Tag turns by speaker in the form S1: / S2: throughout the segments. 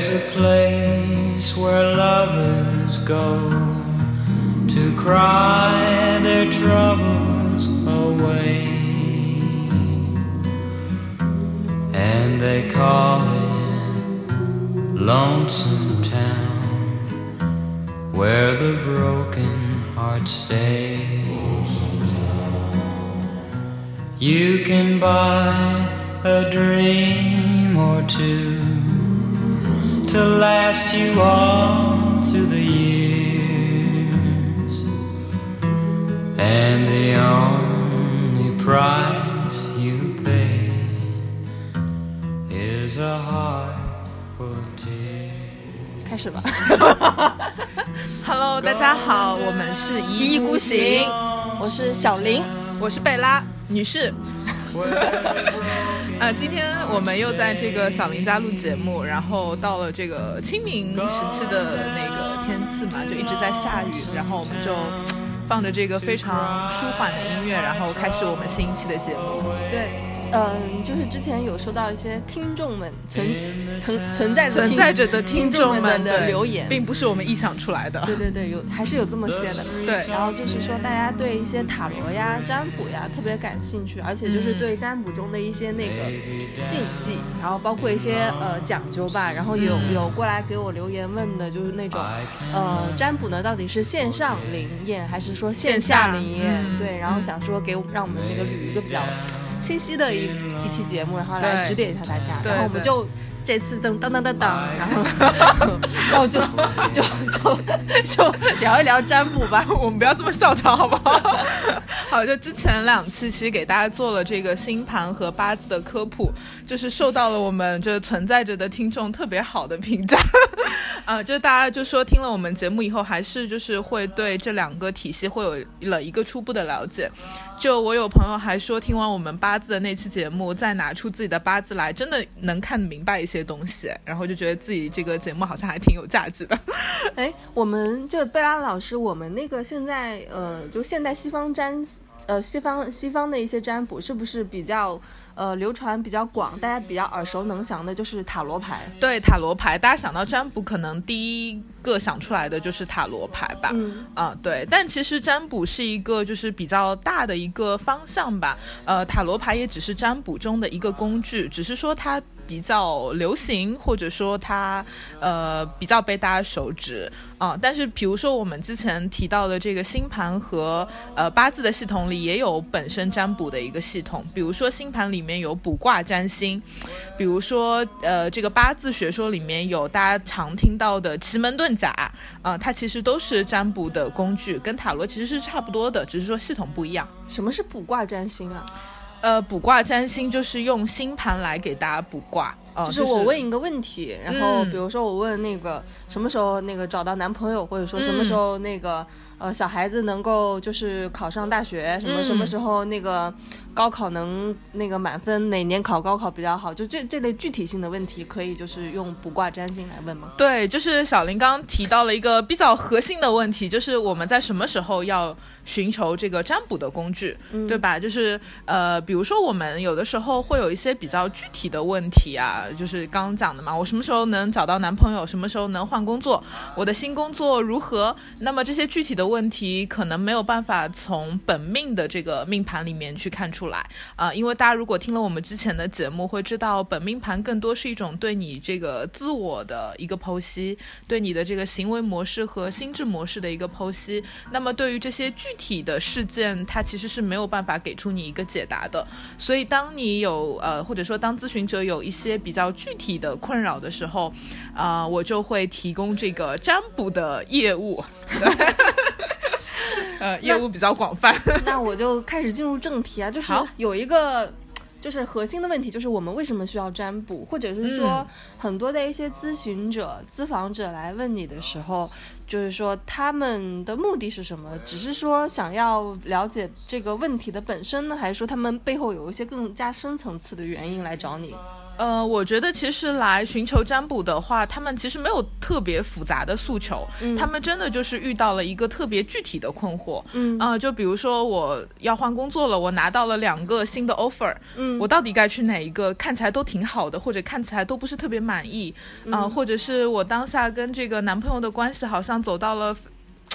S1: There's a place where lovers go to cry their troubles away. And they call it Lonesome Town, where the broken heart stays. You can buy a dream or two to last you all through the years. And the only price you pay is a heart full of tears.
S2: 开始吧。
S3: Hello，大家好，我们是一意孤行，
S2: 我是小林，
S3: 我是贝拉女士。呃，今天我们又在这个小林家录节目，然后到了这个清明时期的那个天气嘛，就一直在下雨，然后我们就放着这个非常舒缓的音乐，然后开始我们新一期的节目。
S2: 对，嗯，就是之前有收到一些听众们存存存在着
S3: 存在着的
S2: 听
S3: 众
S2: 们
S3: 的
S2: 留言，
S3: 并不是我们臆想出来的。
S2: 对对对，有还是有这么些的。
S3: 对
S2: 然后就是说，大家对一些塔罗呀、占卜呀特别感兴趣，而且就是对占卜中的一些那个禁忌，然后包括一些呃讲究吧。然后有有过来给我留言问的，就是那种呃占卜呢到底是线上灵验还是说线下灵验？
S3: 嗯
S2: 对，然后想说给我让我们那个捋一个比较清晰的一一期节目，然后来指点一下大家。然后我们就。这次噔噔噔噔噔，然后 然后就就就就聊一聊占卜吧。
S3: 我们不要这么笑场，好不好？好，就之前两期其实给大家做了这个星盘和八字的科普，就是受到了我们就是存在着的听众特别好的评价。啊，就大家就说听了我们节目以后，还是就是会对这两个体系会有了一个初步的了解。就我有朋友还说，听完我们八字的那期节目，再拿出自己的八字来，真的能看明白一些东西，然后就觉得自己这个节目好像还挺有价值的。
S2: 哎，我们就贝拉老师，我们那个现在呃，就现代西方占呃西方西方的一些占卜，是不是比较呃流传比较广，大家比较耳熟能详的，就是塔罗牌？
S3: 对塔罗牌，大家想到占卜，可能第一个想出来的就是塔罗牌吧。
S2: 嗯
S3: 啊、对，但其实占卜是一个就是比较大的一个方向吧。呃，塔罗牌也只是占卜中的一个工具，只是说它比较流行，或者说它呃比较被大家熟知啊、但是比如说我们之前提到的这个星盘和呃八字的系统里，也有本身占卜的一个系统，比如说星盘里面有卜卦占星，比如说呃这个八字学说里面有大家常听到的奇门遁甲，啊、它其实都是占卜的工具，跟塔罗其实是差不多的，只是说系统不一样。
S2: 什么是卜卦占星啊？
S3: 呃，卜卦占星就是用星盘来给大家卜卦，啊、
S2: 就是我问。一个问题，然后
S3: 嗯。
S2: 比如说我问那个什么时候那个找到男朋友，或者说什么时候那个、呃小孩子能够就是考上大学，什么、
S3: 嗯
S2: 什么时候那个高考能那个满分，哪年考高考比较好，就这这类具体性的问题，可以就是用卜卦占星来问吗？
S3: 对，就是小林刚刚提到了一个比较核心的问题，就是我们在什么时候要寻求这个占卜的工具，对吧？就是呃，比如说我们有的时候会有一些比较具体的问题啊，就是刚刚讲的嘛，我什么时候能找到男朋友，什么时候能换工作，我的新工作如何？那么这些具体的问题可能没有办法从本命的这个命盘里面去看出来啊、因为大家如果听了我们之前的节目，会知道本命盘更多是一种对你这个自我的一个剖析，对你的这个行为模式和心智模式的一个剖析。那么对于这些具体的事件，它其实是没有办法给出你一个解答的。所以当你有呃，或者说当咨询者有一些比较具体的困扰的时候，啊、我就会提供这个占卜的业务。呃，业务比较广泛。
S2: 那我就开始进入正题啊，就是
S3: 好
S2: 有一个。就是核心的问题，就是我们为什么需要占卜，或者是说
S3: 嗯
S2: 很多的一些咨询者、咨访者来问你的时候，就是说他们的目的是什么？只是说想要了解这个问题的本身呢，还是说他们背后有一些更加深层次的原因来找你？
S3: 呃，我觉得其实来寻求占卜的话，他们其实没有特别复杂的诉求，他们真的就是遇到了一个特别具体的困惑。
S2: 嗯
S3: 啊、就比如说我要换工作了，我拿到了两个新的 offer，
S2: 嗯
S3: 我到底该去哪一个？看起来都挺好的，或者看起来都不是特别满意啊、或者是我当下跟这个男朋友的关系好像走到了。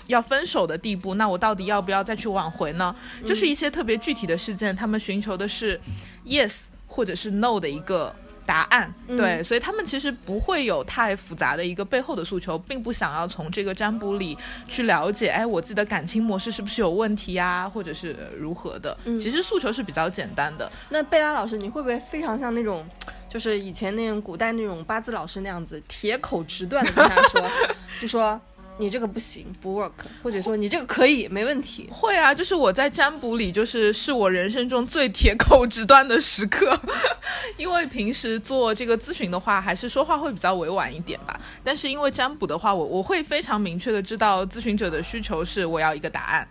S3: 要分手的地步，那我到底要不要再去挽回呢？就是一些特别具体的事件，他们寻求的是 yes 或者是 no 的一个答案。对，所以他们其实不会有太复杂的一个背后的诉求，并不想要从这个占卜里去了解，哎，我自己的感情模式是不是有问题呀、或者是如何的。其实诉求是比较简单的。
S2: 那贝拉老师，你会不会非常像那种，就是以前那种古代那种八字老师那样子，铁口直断的跟他说，就说你这个不行，不 work，或者说你这个可以，没问题。
S3: 会啊，就是我在占卜里，就是是我人生中最铁口直断的时刻，因为平时做这个咨询的话，还是说话会比较委婉一点吧。但是因为占卜的话，我我会非常明确的知道咨询者的需求是我要一个答案。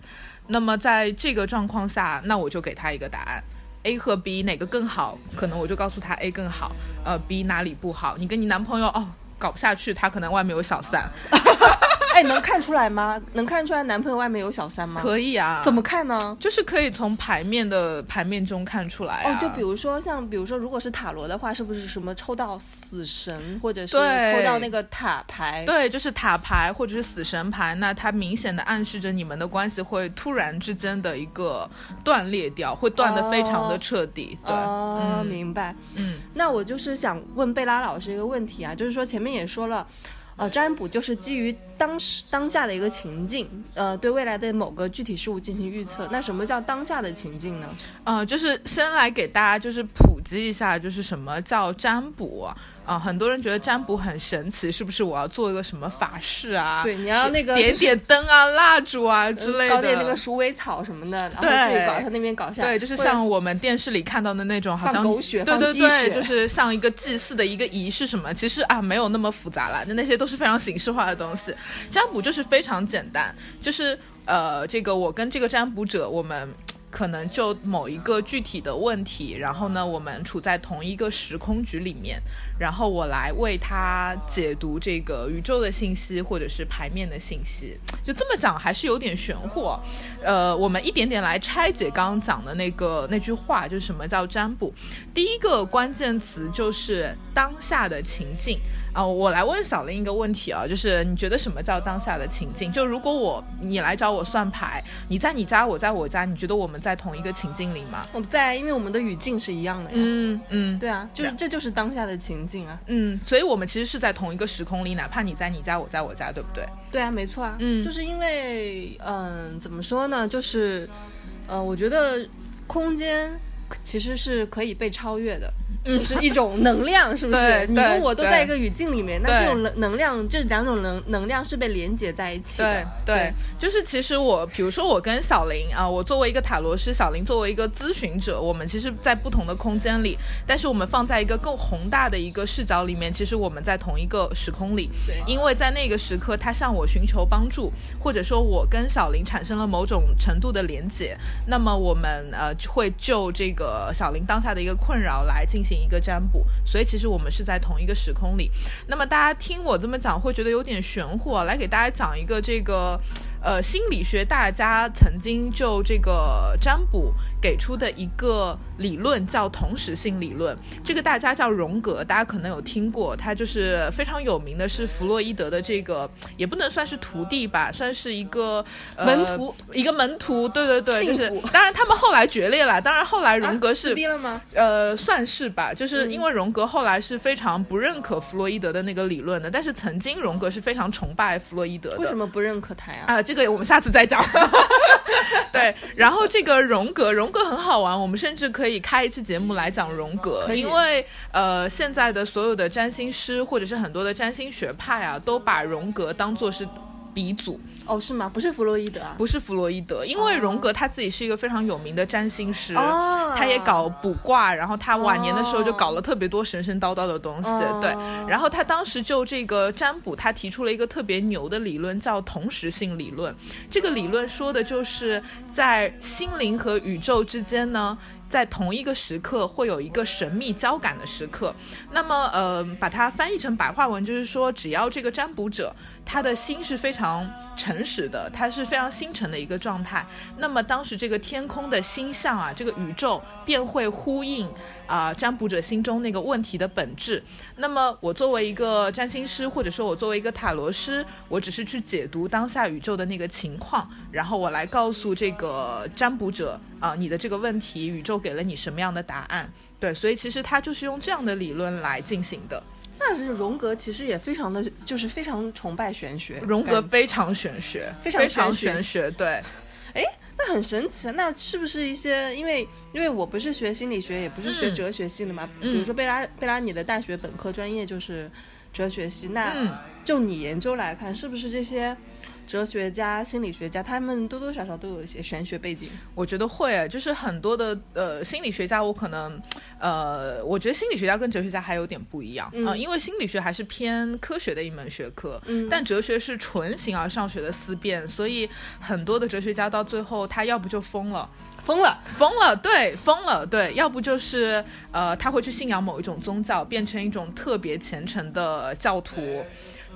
S3: 那么在这个状况下，那我就给他一个答案。A 和 B 哪个更好？可能我就告诉他 A 更好，呃，B 哪里不好？你跟你男朋友哦搞不下去，他可能外面有小三，
S2: 哎，能看出来吗？能看出来男朋友外面有小三吗？
S3: 可以啊？
S2: 怎么看呢？
S3: 就是可以从牌面的牌面中看出来啊。
S2: 哦，就比如说像，比如说，如果是塔罗的话，是不是什么抽到死神，或者是抽到那个塔牌？
S3: 对，就是塔牌或者是死神牌，那它明显的暗示着你们的关系会突然之间的一个断裂掉，会断得非常的彻底。对，
S2: 哦，
S3: 嗯
S2: 明白。
S3: 嗯，
S2: 那我就是想问贝拉老师一个问题啊，就是说前面也说了。呃，占卜就是基于当时当下的一个情境，呃，对未来的某个具体事物进行预测。那什么叫当下的情境呢？
S3: 呃，就是先来给大家就是普及一下，就是什么叫占卜、很多人觉得占卜很神奇，是不是我要做一个什么法事啊？
S2: 对，你要那个
S3: 点
S2: 就是
S3: 点灯啊、蜡烛啊之类的，
S2: 搞点那个鼠尾草什么的，然后
S3: 对
S2: 这里搞一下那边搞一下，
S3: 对，就是像我们电视里看到的那种，好像
S2: 放狗血
S3: 对对对，就是像一个祭祀的一个仪式什么，其实啊没有那么复杂啦，就那些都是非常形式化的东西。占卜就是非常简单，就是呃，这个我跟这个占卜者，我们。可能就某一个具体的问题，然后呢，我们处在同一个时空局里面，然后我来为他解读这个宇宙的信息或者是牌面的信息。就这么讲还是有点玄乎，呃，我们一点点来拆解刚刚讲的那个那句话，就是什么叫占卜。第一个关键词就是当下的情境啊、我来问小林一个问题啊，就是你觉得什么叫当下的情境？就如果我你来找我算牌，你在你家，我在我家，你觉得我们在同一个情境里吗？
S2: 我们在，因为我们的语境是一样的呀。
S3: 嗯嗯，
S2: 对啊，就是这就是当下的情境啊。
S3: 嗯，所以我们其实是在同一个时空里，哪怕你在你家，我在我家，对不对？
S2: 对啊，没错啊。
S3: 嗯
S2: 就是因为，嗯，怎么说呢？就是，呃，我觉得空间其实是可以被超越的。就是一种能量，是不是
S3: 对？
S2: 你跟我都在一个语境里面，那这种能能量，这两种能能量是被连接在一起的
S3: 对。对，就是其实我，比如说我跟小林啊，我作为一个塔罗师，小林作为一个咨询者，我们其实，在不同的空间里，但是我们放在一个更宏大的一个视角里面，其实我们在同一个时空里。
S2: 对
S3: 因为在那个时刻，他向我寻求帮助，或者说我跟小林产生了某种程度的连接，那么我们呃会就这个小林当下的一个困扰来进行一个占卜。所以其实我们是在同一个时空里。那么大家听我这么讲，会觉得有点玄乎啊。来给大家讲一个这个，呃，心理学大家曾经就这个占卜给出的一个理论叫同时性理论。这个大家叫荣格，大家可能有听过，他就是非常有名的是弗洛伊德的这个，也不能算是徒弟吧，算是一个、呃、
S2: 门徒，
S3: 一个门徒。对对对，就是当然他们后来决裂了，当然后来荣格
S2: 啊
S3: 是。
S2: 撕逼了吗？
S3: 呃，算是吧，就是因为
S2: 嗯
S3: 荣格后来是非常不认可弗洛伊德的那个理论的，但是曾经荣格是非常崇拜弗洛伊德的。
S2: 为什么不认可他呀？
S3: 啊、这个我们下次再讲。对，然后这个荣格，荣格很好玩，我们甚至可以开一期节目来讲荣格，因为呃，现在的所有的占星师或者是很多的占星学派啊，都把荣格当做是鼻祖。
S2: 哦，是吗？不是弗洛伊德啊？
S3: 不是弗洛伊德，因为荣格他自己是一个非常有名的占星师，
S2: 哦
S3: 他也搞卜卦，然后他晚年的时候就搞了特别多神神叨叨的东西，
S2: 哦
S3: 对。然后他当时就这个占卜，他提出了一个特别牛的理论，叫同时性理论。这个理论说的就是在心灵和宇宙之间呢。在同一个时刻会有一个神秘交感的时刻。那么，呃，把它翻译成白话文，就是说，只要这个占卜者他的心是非常诚实的，他是非常心诚的一个状态，那么当时这个天空的星象啊，这个宇宙便会呼应啊、占卜者心中那个问题的本质。那么，我作为一个占星师，或者说我作为一个塔罗师，我只是去解读当下宇宙的那个情况，然后我来告诉这个占卜者啊、你的这个问题，宇宙给了你什么样的答案？对，所以其实他就是用这样的理论来进行的。
S2: 但是荣格其实也非常的，就是非常崇拜玄学，
S3: 荣格非常玄学，
S2: 非常玄
S3: 玄学，对，
S2: 那很神奇啊！那是不是一些因为因为我不是学心理学，也不是学
S3: 嗯
S2: 哲学系的嘛？
S3: 嗯
S2: 比如说贝拉贝拉，你的大学本科专业就是哲学系，那、
S3: 嗯。
S2: 就你研究来看，是不是这些哲学家、心理学家，他们多多少少都有一些玄学背景？
S3: 我觉得会，就是很多的呃心理学家，我可能呃，我觉得心理学家跟哲学家还有点不一样。啊、
S2: 嗯。
S3: 呃因为心理学还是偏科学的一门学科，
S2: 嗯。
S3: 但哲学是纯形而上学的思辨，所以很多的哲学家到最后他要不就疯了。
S2: 疯了，
S3: 疯了，对，疯了，对，要不就是呃，他会去信仰某一种宗教，变成一种特别虔诚的教徒，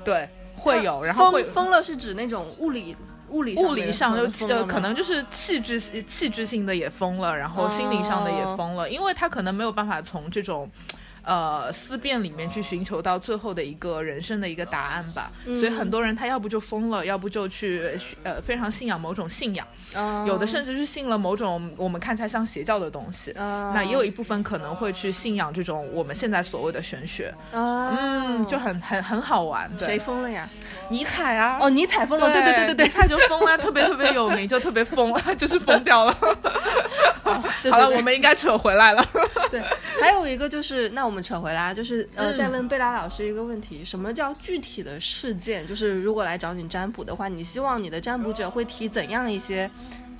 S3: 对，会有，然后会
S2: 疯疯了是指那种物理物理
S3: 物理上就呃，可能就是气质气质性的也疯了，然后心理上的也疯了，因为他可能没有办法从这种。呃，思辨里面去寻求到最后的一个人生的一个答案吧，所以很多人他要不就疯了，要不就去呃非常信仰某种信仰，
S2: 嗯
S3: 有的甚至是信了某种我们看起来像邪教的东西，
S2: 嗯
S3: 那也有一部分可能会去信仰这种我们现在所谓的玄学，
S2: 嗯
S3: 嗯，就很很很好玩。
S2: 谁，疯了呀？
S3: 尼采啊，
S2: 哦，尼采疯了，对对对对对
S3: 尼采就疯了，特别特别有名，就特别疯了，就是疯掉了。好了，我们应该扯回来了。
S2: 对，还有一个就是，那我们扯回来，就是呃，
S3: 嗯
S2: 再问贝拉老师一个问题：什么叫具体的事件？就是如果来找你占卜的话，你希望你的占卜者会提怎样一些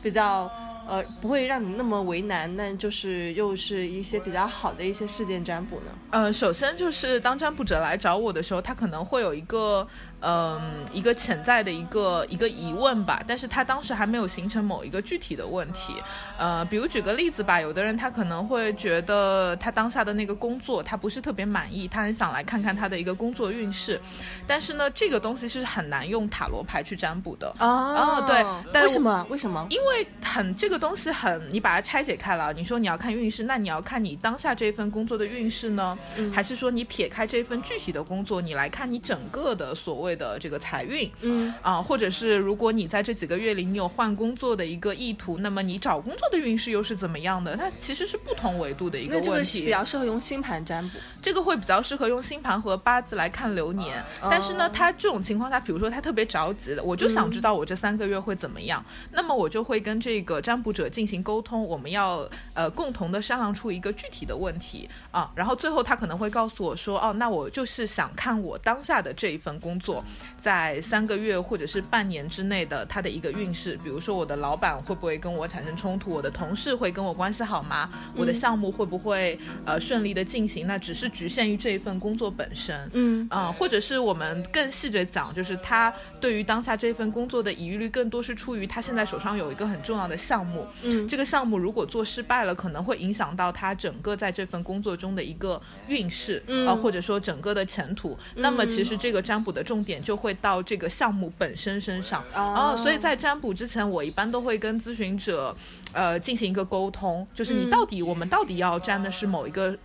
S2: 比较呃不会让你那么为难，但就是又是一些比较好的一些事件占卜呢？
S3: 呃，首先就是当占卜者来找我的时候，他可能会有一个，嗯、一个潜在的一个一个疑问吧，但是他当时还没有形成某一个具体的问题。呃，比如举个例子吧，有的人他可能会觉得他当下的那个工作他不是特别满意，他很想来看看他的一个工作运势，但是呢，这个东西是很难用塔罗牌去占卜的。
S2: 哦
S3: 对但
S2: 为什么？为什么？
S3: 因为很这个东西很，你把它拆解开了，你说你要看运势，那你要看你当下这份工作的运势呢，
S2: 嗯
S3: 还是说你撇开这份具体的工作，你来看你整个的所谓的这个财运？
S2: 嗯
S3: 啊，或者是如果你在这几个月里你有换工作的一个意图，那么你找工作的运势又是怎么样的？它其实是不同维度的一个
S2: 那这
S3: 问题。
S2: 个是比较适合用星盘占卜。
S3: 这个会比较适合用星盘和八字来看流年，但是呢，他这种情况下，比如说他特别着急的，我就想知道我这三个月会怎么样，那么我就会跟这个占卜者进行沟通，我们要呃共同的商量出一个具体的问题啊，然后最后他可能会告诉我说，哦，那我就是想看我当下的这一份工作，在三个月或者是半年之内的他的一个运势，比如说我的老板会不会跟我产生冲突，我的同事会跟我关系好吗？我的项目会不会呃顺利的进行？那只是局限于这一份工作本身。
S2: 嗯
S3: 嗯，或者是我们更细着讲，就是他对于当下这份工作的疑虑，更多是出于他现在手上有一个很重要的项目，
S2: 嗯
S3: 这个项目如果做失败了，可能会影响到他整个在这份工作中的一个运势，
S2: 嗯
S3: 呃，或者说整个的前途。那么其实这个占卜的重点就会到这个项目本身身上
S2: 哦
S3: 所以在占卜之前，我一般都会跟咨询者，呃，进行一个沟通，就是你到底、我们到底要占的是某一个。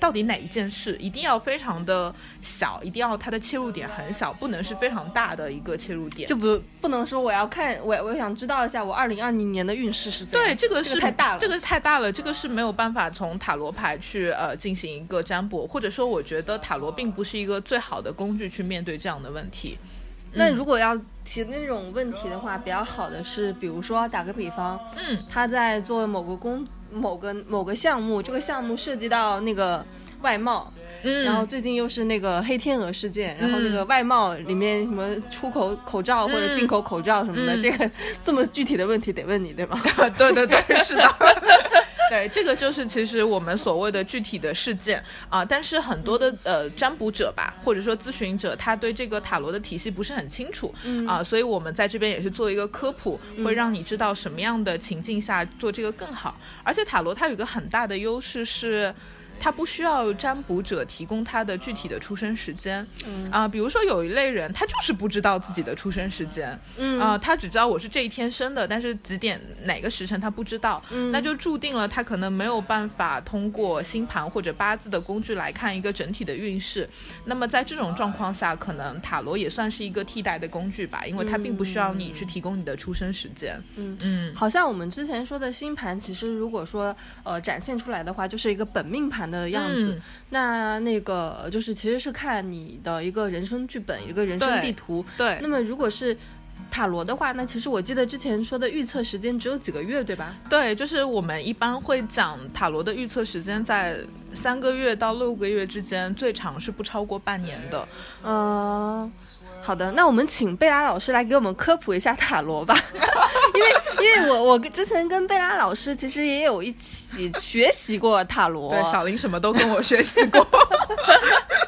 S3: 到底哪一件事一定要非常的小，一定要它的切入点很小，不能是非常大的一个切入点。
S2: 就不不能说我要看我我想知道一下我二零二零年的运势是怎样。
S3: 对，这个是
S2: 太大了。
S3: 这个太大了，这个是没有办法从塔罗牌去呃进行一个占卜，或者说我觉得塔罗并不是一个最好的工具去面对这样的问题。
S2: 那如果要提那种问题的话，比较好的是，比如说打个比方，
S3: 嗯
S2: 他在做某个工、某个某个项目，这个项目涉及到那个外贸，
S3: 嗯，
S2: 然后最近又是那个黑天鹅事件，然后那个外贸里面什么出口口罩或者进口口罩什么的，
S3: 嗯
S2: 这个 这么具体的问题得问你，对吗？
S3: 对对对，是的。对，这个就是其实我们所谓的具体的事件啊，但是很多的呃占卜者吧，或者说咨询者，他对这个塔罗的体系不是很清楚啊，所以我们在这边也是做一个科普，会让你知道什么样的情境下做这个更好。而且塔罗它有一个很大的优势是。他不需要占卜者提供他的具体的出生时间，
S2: 嗯。
S3: 啊，比如说有一类人，他就是不知道自己的出生时间，
S2: 嗯。
S3: 啊，他只知道我是这一天生的，但是几点哪个时辰他不知道，
S2: 嗯。
S3: 那就注定了他可能没有办法通过星盘或者八字的工具来看一个整体的运势。那么在这种状况下，可能塔罗也算是一个替代的工具吧，因为它并不需要你去提供你的出生时间。
S2: 嗯。
S3: 嗯，
S2: 好像我们之前说的星盘，其实如果说呃展现出来的话，就是一个本命盘的样子。
S3: 嗯
S2: 那那个就是其实是看你的一个人生剧本，一个人生地图。
S3: 对
S2: 那么如果是塔罗的话，那其实我记得之前说的预测时间只有几个月，对吧？
S3: 对，就是我们一般会讲塔罗的预测时间在三个月到六个月之间，最长是不超过半年的。
S2: 呃，好的，那我们请贝拉老师来给我们科普一下塔罗吧，因为因为我我之前跟贝拉老师其实也有一起学习过塔罗，
S3: 对，小林什么都跟我学习过。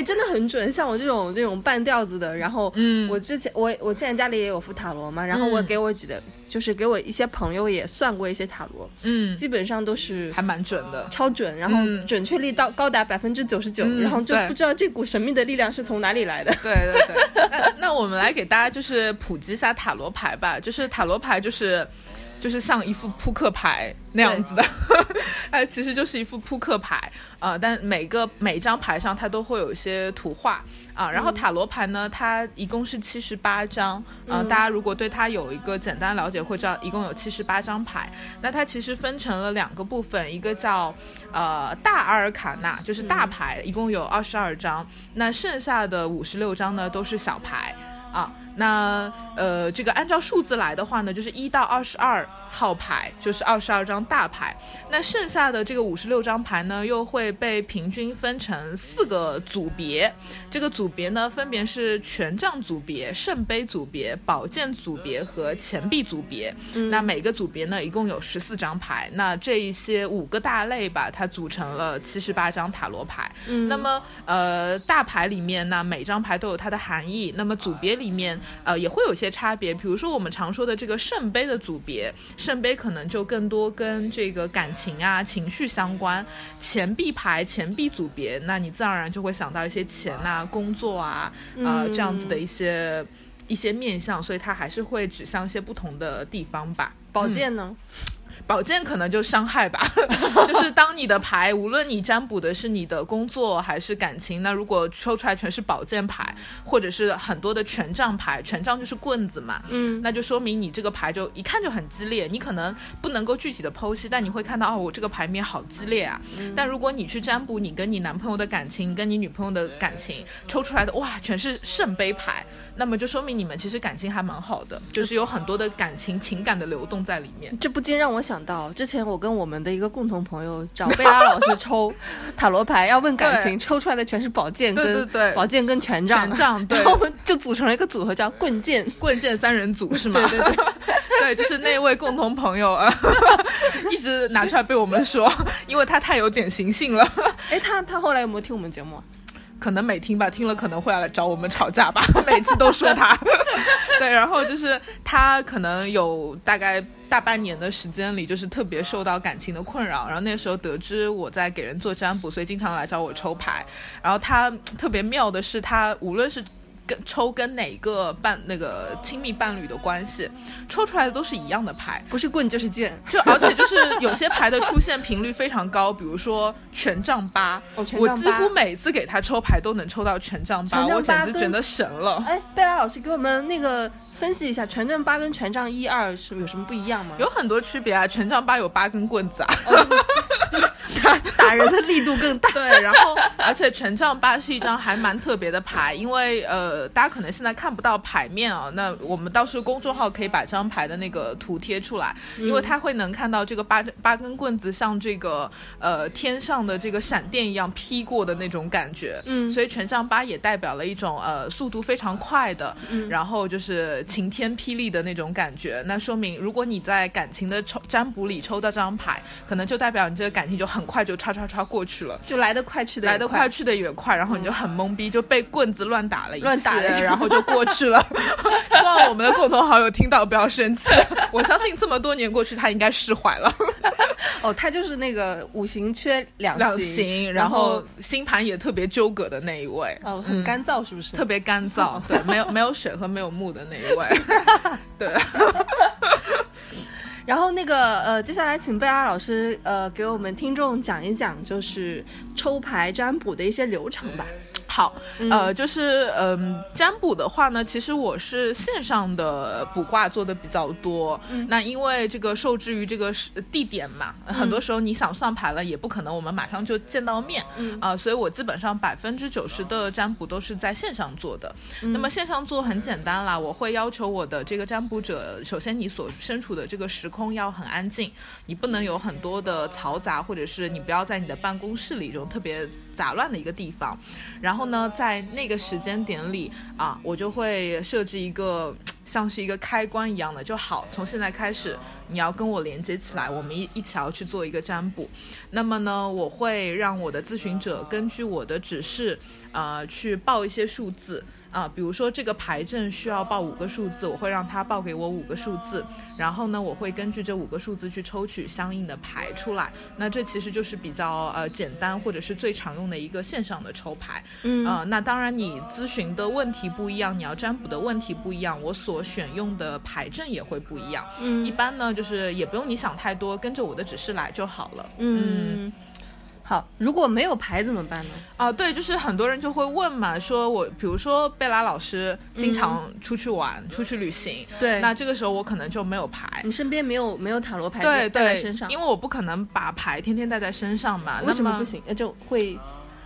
S2: 哎，真的很准。像我这种这种半吊子的，然后，
S3: 嗯
S2: 我之前我我现在家里也有副塔罗嘛，然后我
S3: 嗯
S2: 给我几个，就是给我一些朋友也算过一些塔罗，
S3: 嗯，
S2: 基本上都是
S3: 还蛮准的。
S2: 超准，然后
S3: 嗯
S2: 准确率到高达百分之九十九，
S3: 嗯
S2: 然后就不知道这股神秘的力量是从哪里来的。
S3: 对对对，那那我们来给大家就是普及一下塔罗牌吧，就是塔罗牌就是。就是像一副扑克牌那样子的，哎，其实就是一副扑克牌，呃，但每个每张牌上它都会有一些图画啊。然后塔罗牌呢，它一共是七十八张，呃，大家如果对它有一个简单了解，会知道一共有七十八张牌。那它其实分成了两个部分，一个叫呃大阿尔卡纳，就是大牌，一共有二十二张，那剩下的五十六张呢都是小牌啊。那呃，这个按照数字来的话呢，就是一到二十二号牌，就是二十二张大牌。那剩下的这个五十六张牌呢，又会被平均分成四个组别。这个组别呢，分别是权杖组别、圣杯组别、宝剑组别和钱币组别。那每个组别呢，一共有十四张牌。那这一些五个大类吧，它组成了七十八张塔罗牌。那么呃，大牌里面呢，每张牌都有它的含义。那么组别里面呃也会有一些差别，比如说我们常说的这个圣杯的组别，圣杯可能就更多跟这个感情啊、情绪相关。钱币牌、钱币组别，那你自然而然就会想到一些钱啊、工作啊，呃这样子的一些。一些面相，所以它还是会指向一些不同的地方吧。
S2: 宝剑呢？
S3: 宝剑可能就伤害吧，就是当你的牌，无论你占卜的是你的工作还是感情，那如果抽出来全是宝剑牌，或者是很多的权杖牌，权杖就是棍子嘛，
S2: 嗯，
S3: 那就说明你这个牌就一看就很激烈，你可能不能够具体的剖析，但你会看到哦，我这个牌面好激烈啊。但如果你去占卜你跟你男朋友的感情，跟你女朋友的感情，抽出来的哇，全是圣杯牌，那么就说明你们其实感情还蛮好的，就是有很多的感情情感的流动在里面。
S2: 这不禁让我想到，之前我跟我们的一个共同朋友找贝拉老师抽 塔罗牌，要问感情，抽出来的全是宝剑跟
S3: 对对对
S2: 宝剑跟权杖，
S3: 权杖对
S2: 然后我们就组成了一个组合叫棍剑。
S3: 棍剑三人组是吗？
S2: 对对对，
S3: 对，就是那位共同朋友啊，一直拿出来被我们说，因为他太有典型性了，
S2: 哎，他他后来有没有听我们节目啊？
S3: 可能没听吧，听了可能会来找我们吵架吧，每次都说他。对，然后就是他可能有大概大半年的时间里，就是特别受到感情的困扰，然后那时候得知我在给人做占卜，所以经常来找我抽牌。然后他特别妙的是，他无论是跟抽跟哪个伴那个亲密伴侣的关系，抽出来的都是一样的牌。
S2: 不是棍就是剑。
S3: 就而且就是有些牌的出现频率非常高，比如说权杖八，
S2: 哦杖八
S3: 我几乎每次给他抽牌都能抽到权杖八，我简直觉得神了。
S2: 哎，贝拉老师给我们那个分析一下，权杖八跟权杖一二是有什么不一样吗？
S3: 有很多区别啊，权杖八有八根棍子啊，
S2: 打打人的力度更大。
S3: 对，然后而且权杖八是一张还蛮特别的牌，因为呃，大家可能现在看不到牌面啊，那我们到时候公众号可以把这张牌的那个图贴出来，因为它会能看到这个八八根棍子像这个呃天上的这个闪电一样劈过的那种感觉，
S2: 嗯。
S3: 所以权杖八也代表了一种呃速度非常快的，
S2: 嗯。
S3: 然后就是晴天霹雳的那种感觉，那说明如果你在感情的抽占卜里抽到这张牌，可能就代表你这个感情就很快就唰唰唰过去了。
S2: 就来得快去得也
S3: 来得快，去的也快，然后你就很懵逼，就被棍子乱打了一次，
S2: 乱打
S3: 然后就过去了。希望我们的共同好友听到不要生气，我相信这么多年过去，他应该释怀了。
S2: 哦，他就是那个五行缺两
S3: 两
S2: 行，然
S3: 然后星盘也特别纠葛的那一位，
S2: 哦很干燥，是不是？
S3: 特别干燥，对，没有没有水和没有木的那一位，对。
S2: 然后那个呃，接下来请贝拉老师呃给我们听众讲一讲，就是抽牌占卜的一些流程吧。
S3: 好，呃，就是嗯、占卜的话呢，其实我是线上的卜卦做的比较多。那因为这个受制于这个时地点嘛，很多时候你想算牌了，也不可能我们马上就见到面。啊、所以我基本上百分之九十的占卜都是在线上做的。那么线上做很简单啦，我会要求我的这个占卜者，首先你所身处的这个时空要很安静，你不能有很多的嘈杂，或者是你不要在你的办公室里这种特别杂乱的一个地方。然后呢，在那个时间点里啊，我就会设置一个像是一个开关一样的，就好，从现在开始你要跟我连接起来，我们一一起要去做一个占卜。那么呢，我会让我的咨询者根据我的指示，呃，去报一些数字。啊，比如说这个牌阵需要报五个数字，我会让他报给我五个数字，然后呢，我会根据这五个数字去抽取相应的牌出来。那这其实就是比较呃简单或者是最常用的一个线上的抽牌。
S2: 嗯
S3: 呃，那当然你咨询的问题不一样，你要占卜的问题不一样，我所选用的牌阵也会不一样。
S2: 嗯
S3: 一般呢，就是也不用你想太多，跟着我的指示来就好了。
S2: 嗯，好，如果没有牌怎么办呢？
S3: 啊，对，就是很多人就会问嘛，说我比如说贝拉老师经常出去玩、出去旅行，
S2: 对
S3: 那这个时候我可能就没有牌。
S2: 你身边没有没有塔罗牌
S3: 对对，
S2: 带在身上，
S3: 因为我不可能把牌天天带在身上嘛。
S2: 为什么不？行？那就会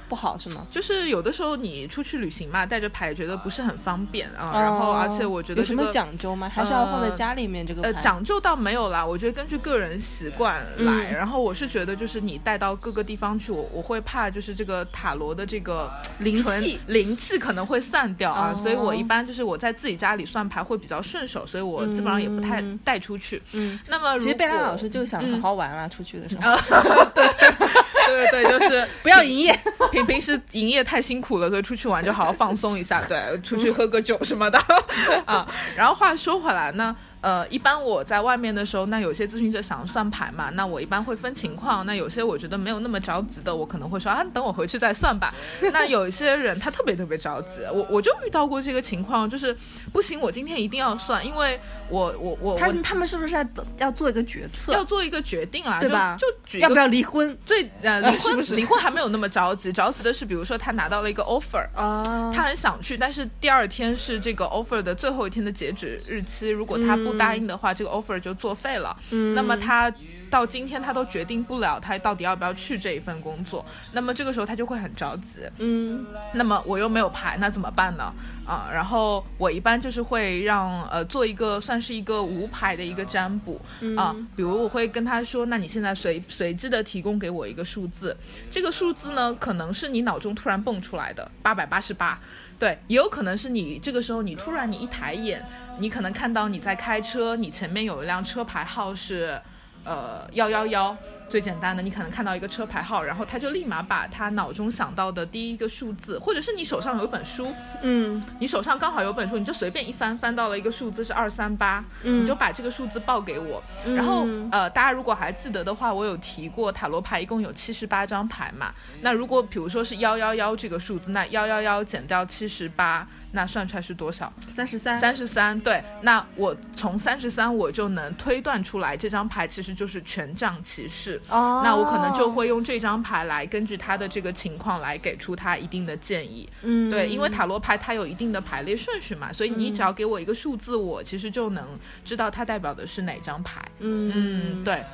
S2: 不好是吗？
S3: 就是有的时候你出去旅行嘛，带着牌觉得不是很方便啊。然后，而且我觉得
S2: 哦有什么讲究吗？还是要放在家里面这个牌？
S3: 呃，讲究倒没有啦，我觉得根据个人习惯来。
S2: 嗯
S3: 然后我是觉得，就是你带到各个地方去，我我会怕就是这个塔罗的这个
S2: 灵气
S3: 灵气可能会散掉啊，
S2: 哦
S3: 所以我一般就是我在自己家里算牌会比较顺手，所以我基本上也不太
S2: 嗯
S3: 带出去。
S2: 嗯，
S3: 那么如
S2: 其实贝拉老师就想好好玩啦，出去的时候
S3: 对 对对对，就是
S2: 不要营业。
S3: 平平时营业太辛苦了，所以出去玩就好好放松一下，对，出去喝个酒什么的 啊。然后话说回来呢。呃，一般我在外面的时候，那有些咨询者想算牌嘛，那我一般会分情况。那有些我觉得没有那么着急的，我可能会说啊，等我回去再算吧。那有一些人他特别特别着急，我我就遇到过这个情况，就是不行，我今天一定要算，因为我我我我
S2: 他他们是不是在等要做一个决策
S3: 要？做一个决定啊，
S2: 对吧
S3: 就
S2: 要不要离婚？
S3: 最呃 离婚、离婚还没有那么着急，着急的是比如说他拿到了一个 offer，、
S2: 啊，
S3: 他很想去，但是第二天是这个 offer 的最后一天的截止日期，如果他不答应的话，这个 offer 就作废了。
S2: 嗯
S3: 那么他。到今天他都决定不了，他到底要不要去这一份工作。那么这个时候他就会很着急。
S2: 嗯
S3: 那么我又没有牌，那怎么办呢？啊，然后我一般就是会让呃做一个算是一个无牌的一个占卜啊，比如我会跟他说，那你现在随随机的提供给我一个数字，这个数字呢可能是你脑中突然蹦出来的八百八十八。对，也有可能是你这个时候你突然你一抬眼，你可能看到你在开车，你前面有一辆车牌号是呃幺幺幺，最简单的，你可能看到一个车牌号，然后他就立马把他脑中想到的第一个数字，或者是你手上有一本书，
S2: 嗯
S3: 你手上刚好有本书，你就随便一翻，翻到了一个数字是二三八，你就把这个数字报给我。然后呃，大家如果还记得的话，我有提过塔罗牌一共有七十八张牌嘛。那如果比如说是幺幺幺这个数字，那幺幺幺减掉七十八，那算出来是多少？
S2: 三十三
S3: 三十三，对，那我从三十三我就能推断出来，这张牌其实就是权杖骑士。
S2: 哦，
S3: 那我可能就会用这张牌来根据他的这个情况来给出他一定的建议。
S2: 嗯
S3: 对，因为塔罗牌它有一定的排列顺序嘛，所以你只要给我一个数字，我其实就能知道它代表的是哪张牌。
S2: 嗯
S3: 嗯，对，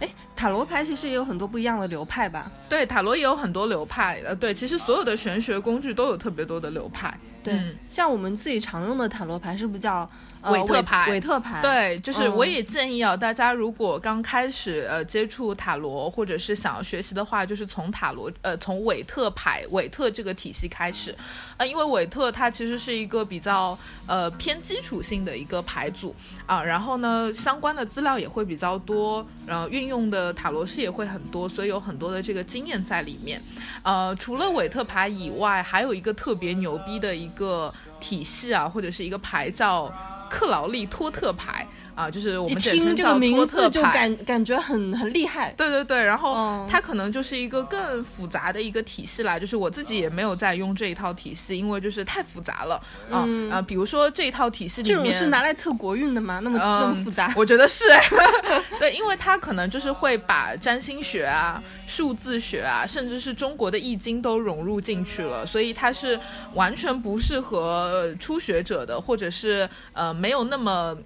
S2: 哎，塔罗牌其实也有很多不一样的流派吧？
S3: 对，塔罗也有很多流派。呃，对，其实所有的玄学工具都有特别多的流派。
S2: 对，
S3: 嗯
S2: 像我们自己常用的塔罗牌是不是叫、呃、
S3: 韦特牌
S2: 韦特牌？，
S3: 对，就是
S2: 嗯
S3: 我也建议啊，大家如果刚开始呃接触塔罗，或者是想要学习的话，就是从塔罗呃从韦特牌韦特这个体系开始，呃，因为韦特它其实是一个比较呃偏基础性的一个牌组啊，然后呢相关的资料也会比较多，然后运用的塔罗师也会很多，所以有很多的这个经验在里面。呃，除了韦特牌以外，还有一个特别牛逼的一个体系啊，或者是一个牌叫克劳利托特牌啊，就是我们
S2: 听这个名字就。感感觉很很厉害。
S3: 对对对，然后
S2: 嗯
S3: 它可能就是一个更复杂的一个体系啦，就是我自己也没有在用这一套体系，因为就是太复杂了啊
S2: 嗯
S3: 啊，比如说这一套体系里面，
S2: 这种是拿来测国运的吗？那么、那么
S3: 嗯
S2: 复杂？
S3: 我觉得是哎，对，因为它可能就是会把占星学啊、数字学啊，甚至是中国的易经都融入进去了，所以它是完全不适合初学者的，或者是呃没有那么。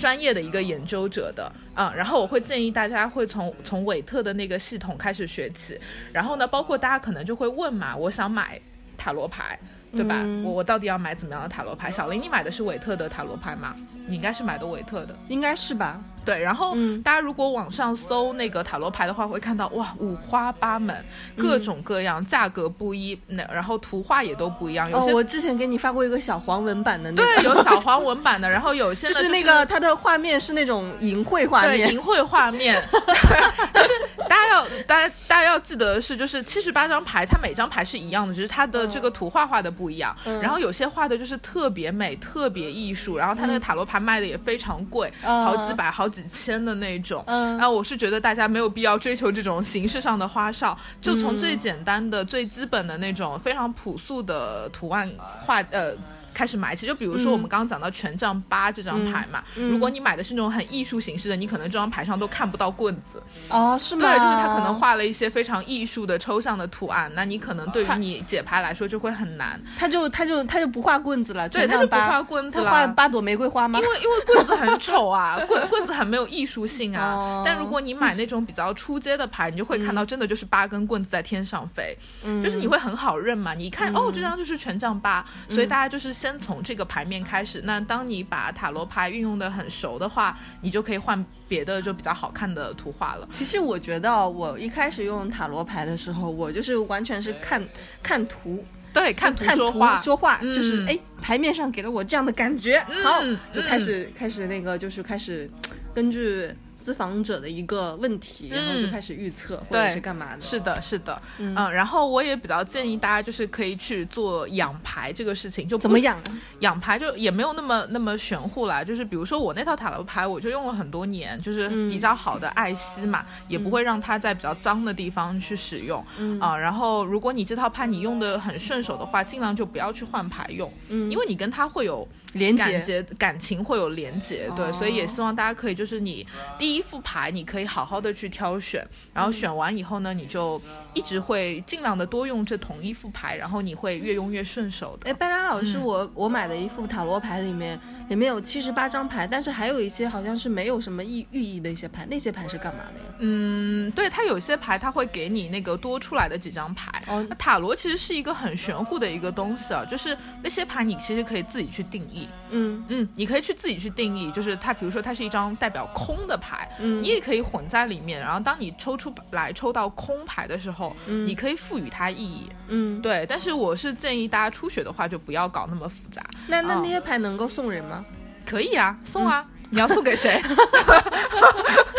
S3: 专业的一个研究者的，嗯，然后我会建议大家会从从韦特的那个系统开始学起，然后呢，包括大家可能就会问嘛，我想买塔罗牌，对吧？
S2: 嗯
S3: 我我到底要买怎么样的塔罗牌？小林，你买的是韦特的塔罗牌吗？你应该是买的韦特的。
S2: 应该是吧？
S3: 对，然后
S2: 嗯。
S3: 大家如果网上搜那个塔罗牌的话，会看到哇，五花八门，各种各样，价格不一，那然后图画也都不一样，有
S2: 哦，
S3: 些、
S2: 我之前给你发过一个小黄文版的那个，
S3: 对有小黄文版的，然后有些呢
S2: 就是那个它的画面是那种淫秽画面，
S3: 对淫秽画面，就是大家要大家大家要记得的是，就是七十八张牌，它每张牌是一样的，只是它的这个图画画的不一样。
S2: 嗯。
S3: 然后有些画的就是特别美、特别艺术，然后它那个塔罗牌卖的也非常贵，
S2: 嗯。
S3: 好几百、好几千的那种。
S2: 嗯
S3: 啊，我是觉得大家没有必要追求这种形式上的花哨，就从
S2: 嗯
S3: 最简单的、最基本的那种非常朴素的图案画呃。开始买起，就比如说我们刚刚讲到权杖八这张牌嘛，
S2: 嗯
S3: 如果你买的是那种很艺术形式的，你可能这张牌上都看不到棍子，
S2: 哦，是吗？
S3: 对，就是他可能画了一些非常艺术的抽象的图案，那你可能对于你解牌来说就会很难，
S2: 他就他就他就不画棍子了，
S3: 对，
S2: 权杖八
S3: 它就不画棍子了。
S2: 他，画八朵玫瑰花吗？
S3: 因为因为棍子很丑啊，棍棍子很没有艺术性啊。
S2: 哦。
S3: 但如果你买那种比较出街的牌，你就会看到真的就是八根棍子在天上飞，
S2: 嗯。
S3: 就是你会很好认嘛。你一看、哦，这张就是权杖八，所以大家就是先从这个牌面开始。那当你把塔罗牌运用的很熟的话，你就可以换别的就比较好看的图画了。
S2: 其实我觉得我一开始用塔罗牌的时候，我就是完全是看看图，
S3: 对，看图
S2: 看图
S3: 说话，
S2: 说话，
S3: 嗯
S2: 就是哎，牌面上给了我这样的感觉，好，就
S3: 嗯
S2: 开始开始那个就是开始根据咨访者的一个问题，然后就开始预测或者
S3: 对
S2: 是干嘛的。
S3: 是的，是的，
S2: 嗯。
S3: 嗯然后我也比较建议大家就是可以去做养牌这个事情，就
S2: 怎么养？啊？
S3: 养牌就也没有那么那么玄乎啦，就是比如说我那套塔罗牌，我就用了很多年，就是比较好的爱惜嘛，也不会让它在比较脏的地方去使用。啊、然后如果你这套牌你用的很顺手的话，尽量就不要去换牌用，因为你跟它会有
S2: 连
S3: 感
S2: 接
S3: 觉感情会有连接，对，
S2: 哦
S3: 所以也希望大家可以就是你第一副牌你可以好好的去挑选，然后选完以后呢，你就一直会尽量的多用这同一副牌，然后你会越用越顺手的
S2: 哎，。拜拉老师，
S3: 嗯
S2: 我我买的一副塔罗牌里面，里面有七十八张牌，但是还有一些好像是没有什么意寓意的一些牌，那些牌是干嘛的呀？
S3: 嗯，对，它有些牌它会给你那个多出来的几张牌。
S2: 哦
S3: 那塔罗其实是一个很玄乎的一个东西啊，就是那些牌你其实可以自己去定义。
S2: 嗯
S3: 嗯，你可以去自己去定义，就是它，比如说它是一张代表空的牌，
S2: 嗯
S3: 你也可以混在里面。然后当你抽出来抽到空牌的时候，
S2: 嗯
S3: 你可以赋予它意义。
S2: 嗯，
S3: 对，但是我是建议大家初学的话就不要搞那么复杂。哦
S2: 那那那些牌能够送人吗？
S3: 可以啊，送啊，你要送给谁？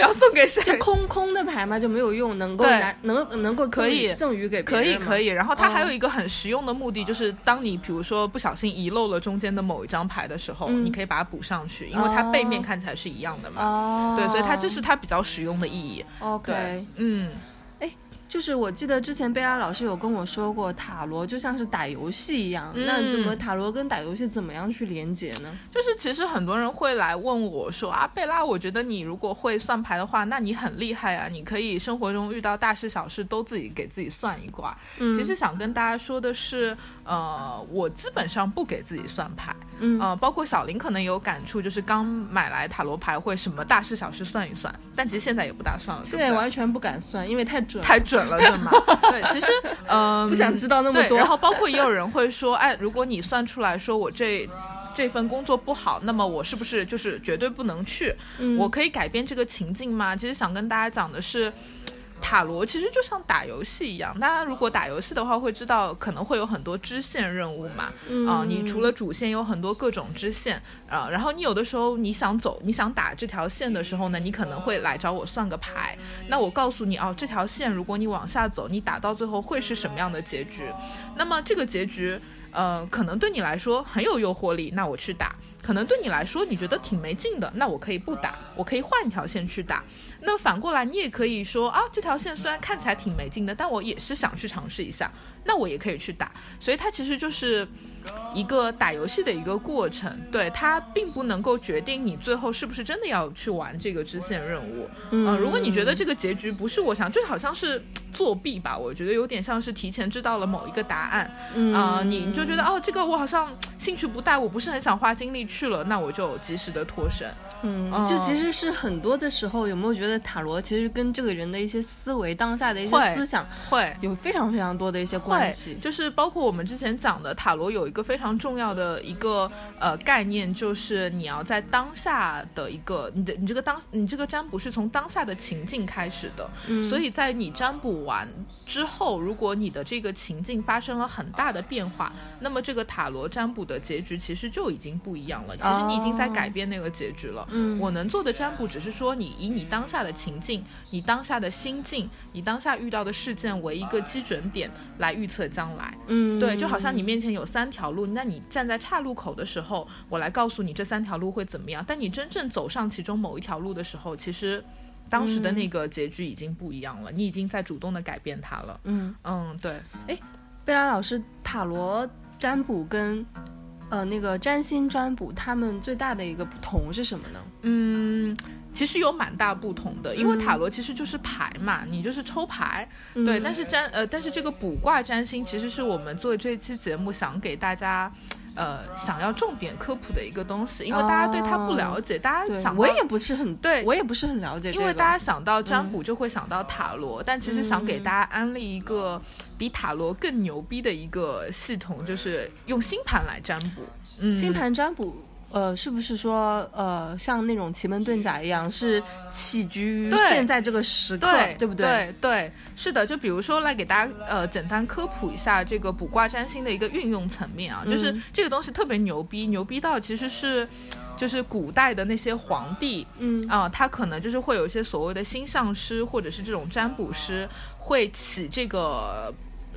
S3: 你要送给谁？
S2: 就空空的牌嘛，就没有用，能够拿能能够
S3: 可以。
S2: 赠予给别人
S3: 可以可以，然后它还有
S2: 哦
S3: 一个很实用的目的，就是当你比如说不小心遗漏了中间的某一张牌的时候，
S2: 嗯。
S3: 你可以把它补上去，因为它背面
S2: 哦。
S3: 看起来是一样的嘛。
S2: 哦，
S3: 对，所以它这是它比较实用的意义。
S2: OK
S3: 对。，嗯，
S2: 就是我记得之前贝拉老师有跟我说过，塔罗就像是打游戏一样。
S3: 嗯
S2: 那怎么塔罗跟打游戏怎么样去连接呢？
S3: 就是其实很多人会来问我说啊，贝拉，我觉得你如果会算牌的话，那你很厉害啊，你可以生活中遇到大事小事都自己给自己算一卦。
S2: 嗯
S3: 其实想跟大家说的是，呃，我基本上不给自己算牌，
S2: 嗯
S3: 呃，包括小林可能也有感触，就是刚买来塔罗牌会什么大事小事算一算，但其实现在也不大算了，
S2: 现在完全不敢算，因为太准了。
S3: 太准了，对吗？对，其实嗯、
S2: 不想知道那么多
S3: 然后包括也有人会说，哎，如果你算出来说我这。这份工作不好，那么我是不是就是绝对不能去？
S2: 嗯
S3: 我可以改变这个情境吗？其实想跟大家讲的是，塔罗其实就像打游戏一样。大家如果打游戏的话，会知道可能会有很多支线任务嘛。
S2: 嗯
S3: 啊、你除了主线有很多各种支线啊、然后你有的时候你想走，你想打这条线的时候呢，你可能会来找我算个牌。那我告诉你哦，这条线如果你往下走，你打到最后会是什么样的结局？那么这个结局，呃，可能对你来说很有诱惑力，那我去打。可能对你来说，你觉得挺没劲的，那我可以不打，我可以换一条线去打。那反过来，你也可以说啊，这条线虽然看起来挺没劲的，但我也是想去尝试一下，那我也可以去打。所以它其实就是一个打游戏的一个过程，对它并不能够决定你最后是不是真的要去玩这个支线任务。嗯、如果你觉得这个结局不是我想，就好像是作弊吧，我觉得有点像是提前知道了某一个答案。
S2: 嗯
S3: 啊、你你就觉得哦，这个我好像兴趣不大，我不是很想花精力去了，那我就及时的脱身。
S2: 嗯，
S3: 哦
S2: 就其实是很多的时候，有没有觉得塔罗其实跟这个人的一些思维、当下的一些思想
S3: 会
S2: 有非常非常多的一些关系？
S3: 就是包括我们之前讲的塔罗有一个非常重要的一个呃概念，就是你要在当下的一个你的你这个当你这个占卜是从当下的情境开始的，
S2: 嗯
S3: 所以在你占卜完之后，如果你的这个情境发生了很大的变化，那么这个塔罗占卜的结局其实就已经不一样了。其实你已经在改变那个结局了。
S2: 嗯
S3: 我能做的占卜只是说，你以你当下的情境、你当下的心境、你当下遇到的事件为一个基准点来预测将来。
S2: 嗯，
S3: 对，就好像你面前有三条路，那你站在岔路口的时候，我来告诉你这三条路会怎么样。但你真正走上其中某一条路的时候，其实当时的那个结局已经不一样了，你已经在主动的改变它了。
S2: 嗯，
S3: 嗯，对，
S2: 贝拉老师，塔罗占卜跟呃那个占星占卜，他们最大的一个不同是什么呢？
S3: 嗯。其实有蛮大不同的，因为
S2: 嗯
S3: 塔罗其实就是牌嘛，你就是抽牌，对。
S2: 嗯
S3: 但是占呃，但是这个卜卦占星其实是我们做这期节目想给大家，呃，想要重点科普的一个东西，因为大家对它不了解，大家想，
S2: 我也不是很
S3: 对
S2: 我也不是很了解、这个，
S3: 因为大家想到占卜就会想到塔罗，但其实想给
S2: 嗯
S3: 大家安利一个比塔罗更牛逼的一个系统，就是用星盘来占卜。嗯，
S2: 星盘占卜。呃，是不是说，呃，像那种奇门遁甲一样，是起居于现在这个时刻，
S3: 对
S2: 不对？
S3: 对对，是的。就比如说来给大家呃简单科普一下这个卜卦占星的一个运用层面啊，就是
S2: 嗯
S3: 这个东西特别牛逼，牛逼到其实是。就是古代的那些皇帝，
S2: 嗯
S3: 啊、他可能就是会有一些所谓的星象师或者是这种占卜师，会起这个呃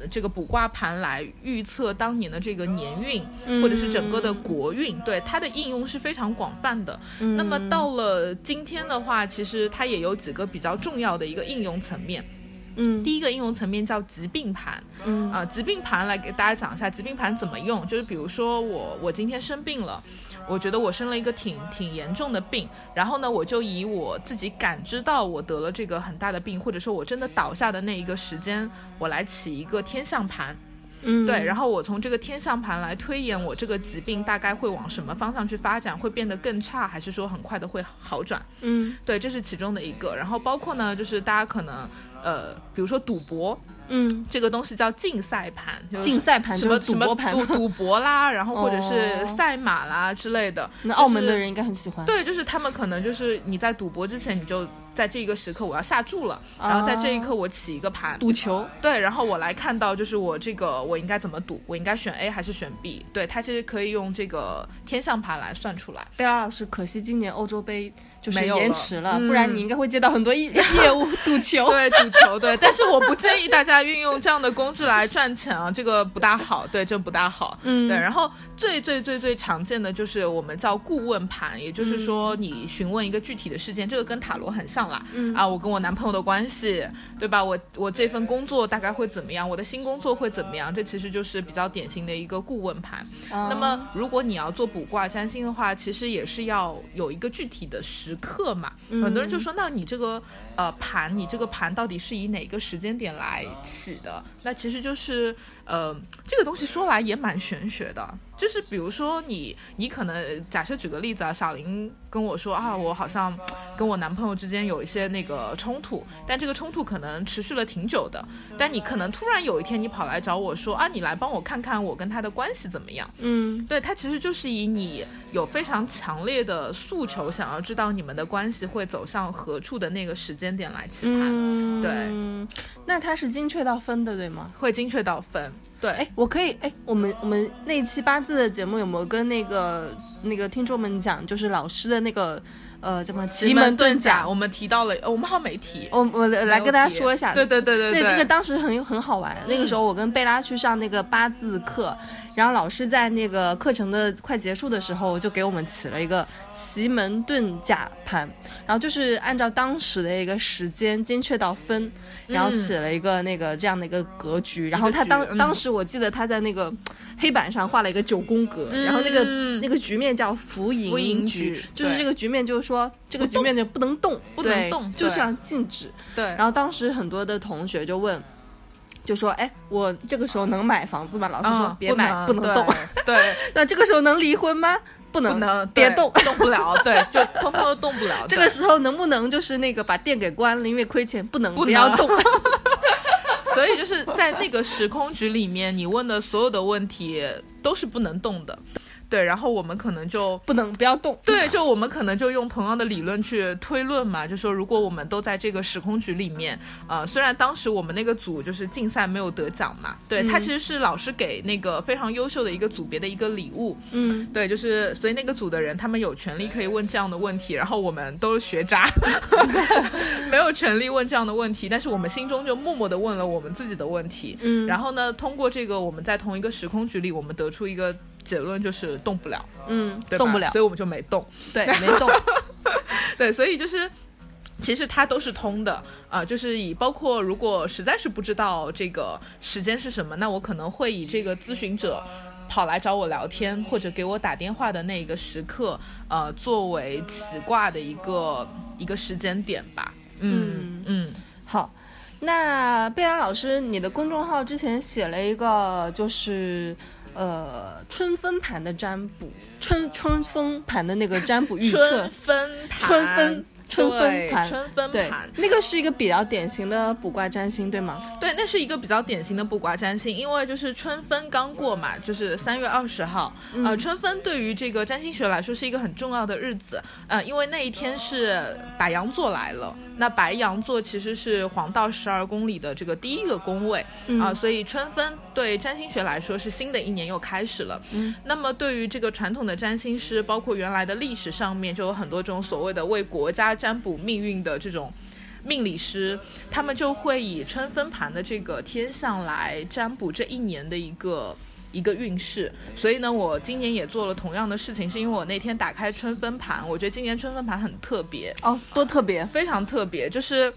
S3: 这个卜卦盘来预测当年的这个年运，
S2: 嗯
S3: 或者是整个的国运，对它的应用是非常广泛的。那么到了今天的话，其实它也有几个比较重要的一个应用层面。
S2: 嗯
S3: 第一个应用层面叫疾病盘，
S2: 嗯
S3: 啊、疾病盘来给大家讲一下疾病盘怎么用，就是比如说我我今天生病了。我觉得我生了一个挺挺严重的病，然后呢，我就以我自己感知到我得了这个很大的病，或者说我真的倒下的那一个时间，我来起一个天象盘，
S2: 嗯
S3: 对，然后我从这个天象盘来推演我这个疾病大概会往什么方向去发展，会变得更差，还是说很快的会好转？
S2: 嗯
S3: 对，这是其中的一个。然后包括呢，就是大家可能呃，比如说赌博
S2: 嗯，
S3: 这个东西叫竞赛盘，就是
S2: 竞赛盘
S3: 什么什么
S2: 赌博盘
S3: 赌赌博啦，然后或者是
S2: 哦
S3: 赛马啦之类的。
S2: 那
S3: 就是
S2: 澳门的人应该很喜欢。
S3: 对，就是他们可能就是你在赌博之前，你就在这个时刻我要下注了，然后在这一刻我起一个盘，
S2: 赌球，
S3: 对，然后我来看到就是我这个我应该怎么赌，我应该选 A 还是选 B？对，它其实可以用这个天象盘来算出来。
S2: 贝拉老师，可惜今年欧洲杯就是
S3: 没有
S2: 延迟了，
S3: 嗯
S2: 不然你应该会接到很多业 业务赌球。
S3: 对，赌球，对，但是我不建议大家运用这样的工具来赚钱啊，这个不大好，对，这不大好，
S2: 嗯
S3: 对。然后最最最最常见的就是我们叫顾问盘，也就是
S2: 嗯
S3: 说你询问一个具体的事件，这个跟塔罗很像啦，
S2: 嗯
S3: 啊，我跟我男朋友的关系，对吧？我我这份工作大概会怎么样？我的新工作会怎么样？这其实就是比较典型的一个顾问盘。
S2: 哦
S3: 那么，如果你要做卜卦占星的话，其实也是要有一个具体的时刻嘛。
S2: 嗯
S3: 很多人就说，那你这个呃盘，你这个盘到底是以哪个时间点来起的？那其实就是呃，这个东西说来也蛮玄学的。就是比如说你，你可能假设举个例子啊，小林跟我说啊，我好像跟我男朋友之间有一些那个冲突，但这个冲突可能持续了挺久的。但你可能突然有一天你跑来找我说啊，你来帮我看看我跟他的关系怎么样？
S2: 嗯
S3: 对，他其实就是以你有非常强烈的诉求，想要知道你们的关系会走向何处的那个时间点来起盘，
S2: 嗯，
S3: 对，
S2: 那他是精确到分的，对吗？
S3: 会精确到分。对，
S2: 哎，我可以哎，我们我们那一期八字的节目有没有跟那个那个听众们讲，就是老师的那个呃什么奇门遁甲？
S3: 我们提到了，呃我们好像没提。
S2: 我我来跟大家说一下，
S3: 对对对对对，
S2: 那那个当时很很好玩，那个时候我跟贝拉去上那个八字课，然后老师在那个课程的快结束的时候，就给我们起了一个奇门遁甲盘，然后就是按照当时的一个时间精确到分，然后起了一个那个这样的一个格局，然后他当
S3: 嗯。
S2: 当时我记得他在那个黑板上画了一个九宫格，然后那个
S3: 嗯。
S2: 那个局面叫浮
S3: 浮
S2: 盈
S3: 盈
S2: 局
S3: 局，
S2: 就是这个局面就是说这个局面就不能动，
S3: 不能动对。
S2: 就像静止。
S3: 对，
S2: 然后当时很多的同学就问，就说：“哎，我这个时候能买房子吗？”老师说：“
S3: 嗯
S2: 别买，不能动。
S3: 对对，
S2: 那这个时候能离婚吗？不能，
S3: 不能
S2: 别动。
S3: 动不了，对，就通通都动不了。
S2: 这个时候能不能就是那个把店给关了，因为亏钱，不能
S3: 不
S2: 要动。
S3: 所以就是在那个时空局里面，你问的所有的问题都是不能动的。对，然后我们可能就
S2: 不能，不要动。
S3: 对，就我们可能就用同样的理论去推论嘛，就说如果我们都在这个时空局里面，呃，虽然当时我们那个组就是竞赛没有得奖嘛，对，他其实是老师给那个非常优秀的一个组别的一个礼物，
S2: 嗯，
S3: 对，就是所以那个组的人他们有权利可以问这样的问题，然后我们都是学渣 没有权利问这样的问题，但是我们心中就默默的问了我们自己的问题，
S2: 嗯。
S3: 然后呢，通过这个我们在同一个时空局里，我们得出一个结论，就是动不了，
S2: 嗯，
S3: 对
S2: 动不了
S3: 所。以我们就没动。
S2: 对，没动。
S3: 对，所以就是。其实它都是通的啊、就是以包括如果实在是不知道这个时间是什么，那我可能会以这个咨询者跑来找我聊天或者给我打电话的那个时刻，呃，作为起卦的一个一个时间点吧。嗯嗯
S2: 好，那贝拉老师，你的公众号之前写了一个就是。呃，春分盘的占卜，春春分盘的那个占卜预测。
S3: 春，分盘，
S2: 春分春分盘
S3: 春分盘，，
S2: 那个是一个比较典型的卜卦占星，对吗？
S3: 对，那是一个比较典型的卜卦占星，因为就是春分刚过嘛，就是三月二十号。呃，春分对于这个占星学来说是一个很重要的日子，呃，因为那一天是白羊座来了。那白羊座其实是黄道十二宫里的这个第一个宫位啊、所以春分对占星学来说是新的一年又开始了。
S2: 嗯，
S3: 那么对于这个传统的占星师，包括原来的历史上面就有很多种所谓的为国家占卜命运的这种。命理师，他们就会以春分盘的这个天象来占卜这一年的一个一个运势。所以呢，我今年也做了同样的事情，是因为我那天打开春分盘，我觉得今年春分盘很特别，
S2: 哦，多特别。
S3: 非常特别，就是。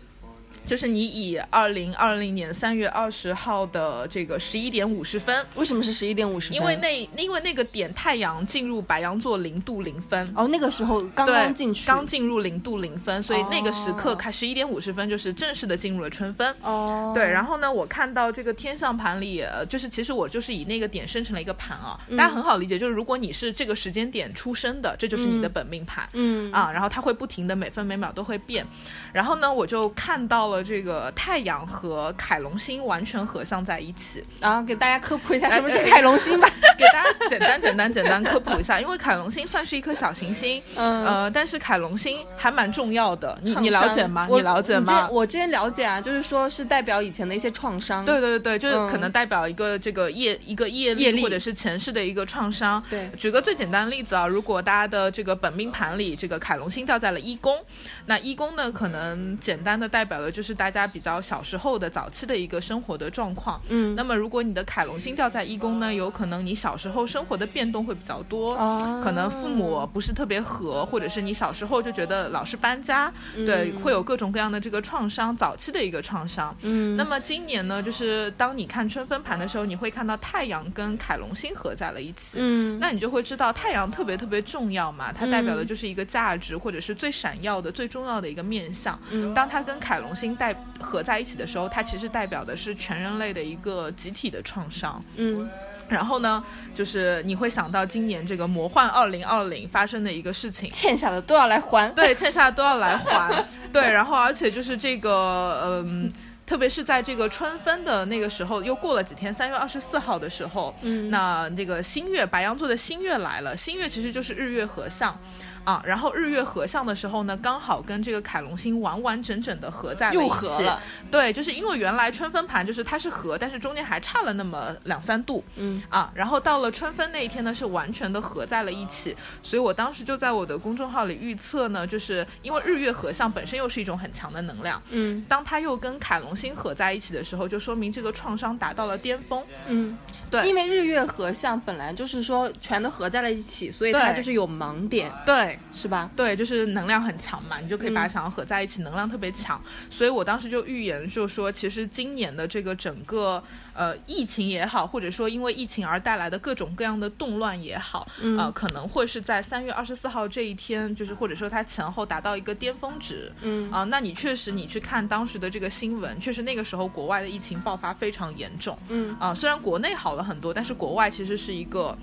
S3: 就是你以二零二零年三月二十号的这个十一点五十分，
S2: 为什么是十一点五十分？
S3: 因为那因为那个点太阳进入白羊座零度零分，
S2: 哦，那个时候刚，刚进去，
S3: 刚进入零度零分，所以那个时刻
S2: 哦
S3: 开十一点五十分就是正式的进入了春分。
S2: 哦，
S3: 对，然后呢，我看到这个天象盘里，呃，就是其实我就是以那个点生成了一个盘啊，
S2: 嗯
S3: 大家很好理解，就是如果你是这个时间点出生的，这就是你的本命盘。
S2: 嗯
S3: 啊，然后它会不停的每分每秒都会变，然后呢，我就看到了这个太阳和凯龙星完全合相在一起，
S2: 啊，给大家科普一下
S3: 哎
S2: 什么是
S3: 哎
S2: 凯龙星吧。
S3: 给大家简单简单简单科普一下，因为凯龙星算是一颗小行星，
S2: 嗯
S3: 呃，但是凯龙星还蛮重要的，你你了解吗？你了解吗？
S2: 我之前了解啊，就是说是代表以前的一些创伤。
S3: 对对对对，就是
S2: 嗯
S3: 可能代表一个这个业一个业力
S2: 业力
S3: 或者是前世的一个创伤。
S2: 对
S3: 举个最简单的例子啊，如果大家的这个本命盘里这个凯龙星掉在了一宫，那一宫呢可能简单的代表的的就是大家比较小时候的早期的一个生活的状况。
S2: 嗯
S3: 那么如果你的凯龙星掉在一宫呢，有可能你小时候生活的变动会比较多，
S2: 哦
S3: 可能父母不是特别和，或者是你小时候就觉得老是搬家，对，会有各种各样的这个创伤，早期的一个创伤。
S2: 嗯
S3: 那么今年呢，就是当你看春分盘的时候，你会看到太阳跟凯龙星合在了一起。
S2: 嗯
S3: 那你就会知道太阳特别特别重要嘛，它代表的就是一个价值，或者是最闪耀的、最重要的一个面相。
S2: 嗯
S3: 当它跟凯龙星带合在一起的时候，它其实代表的是全人类的一个集体的创伤。
S2: 嗯
S3: 然后呢，就是你会想到今年这个魔幻二零二零发生的一个事情。
S2: 欠下的都要来还。
S3: 对，欠下的都要来还。对，然后而且就是这个，嗯。特别是在这个春分的那个时候，又过了几天，三月二十四号的时候，
S2: 嗯
S3: 那这个新月白羊座的新月来了，新月其实就是日月合相。啊，然后日月合相的时候呢，刚好跟这个凯龙星完完整整的合在了一
S2: 又
S3: 起。
S2: 合了
S3: 对，就是因为原来春分盘就是它是合，但是中间还差了那么两三度。
S2: 嗯
S3: 啊，然后到了春分那一天呢，是完全的合在了一起，所以我当时就在我的公众号里预测呢，就是因为日月合相本身又是一种很强的能量，
S2: 嗯
S3: 当它又跟凯龙星合在一起的时候，就说明这个创伤达到了巅峰。
S2: 嗯，
S3: 对
S2: 因为日月合相本来就是说全都合在了一起，所以它就是有盲点，
S3: 对，
S2: 是吧？
S3: 对，就是能量很强嘛，你就可以把想要合在一起，能量特别强。所以我当时就预言，就说其实今年的这个整个呃疫情也好，或者说因为疫情而带来的各种各样的动乱也好，
S2: 嗯
S3: 呃，可能会是在三月二十四号这一天，就是或者说它前后达到一个巅峰值。
S2: 嗯
S3: 啊、那你确实你去看当时的这个新闻，确实那个时候国外的疫情爆发非常严重。
S2: 嗯
S3: 啊、虽然国内好了很多，但是国外其实是一个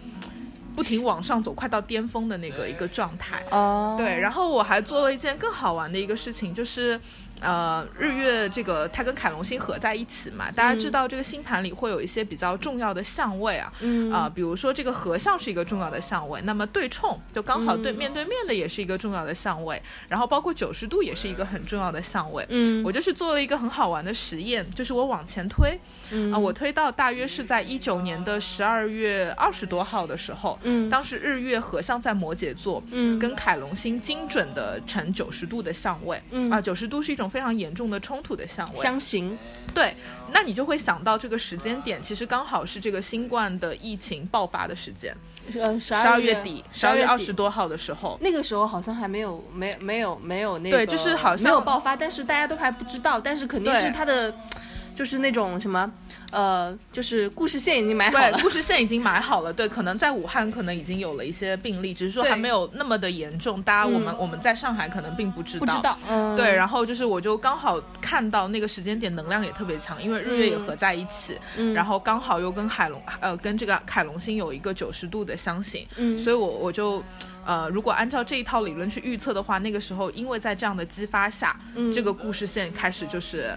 S3: 不停往上走，快到巅峰的那个一个状态。
S2: 哦，
S3: 对，然后我还做了一件更好玩的一个事情，就是，呃，日月这个它跟凯龙星合在一起嘛，大家知道这个星盘里会有一些比较重要的相位啊，
S2: 嗯。
S3: 啊、比如说这个合相是一个重要的相位，那么对冲就刚好对
S2: 嗯。
S3: 面对面的也是一个重要的相位，然后包括九十度也是一个很重要的相位。
S2: 嗯。
S3: 我就是做了一个很好玩的实验，就是我往前推，
S2: 嗯。
S3: 啊、我推到大约是在一九年的十二月二十多号的时候，
S2: 嗯。
S3: 当时日月合相在摩羯座，
S2: 嗯。
S3: 跟凯龙星精准的成九十度的相位，
S2: 嗯。
S3: 啊，九十度是一种非常严重的冲突的相位，
S2: 相形，
S3: 对，那你就会想到这个时间点，其实刚好是这个新冠的疫情爆发的时间，
S2: 呃，十
S3: 十二
S2: 月
S3: 月底，十二月二十。多号的时候，
S2: 那个时候好像还没有没没有没有那个
S3: 对就是好像
S2: 没有爆发，但是大家都还不知道，但是肯定是它的就是那种什么呃，就是故事线已经买好
S3: 对，
S2: 了，
S3: 故事线已经买好了，对，可能在武汉可能已经有了一些病例，只是说还没有那么的严重，大家我们、
S2: 嗯。
S3: 我们在上海可能并不知道，
S2: 不知道，嗯，
S3: 对，然后就是我就刚好看到那个时间点能量也特别强，因为日月也合在一起，
S2: 嗯。
S3: 然后刚好又跟海龙呃跟这个凯龙星有一个九十度的相形，
S2: 嗯。
S3: 所以我我就。呃，如果按照这一套理论去预测的话，那个时候因为在这样的激发下，
S2: 嗯。
S3: 这个故事线开始就是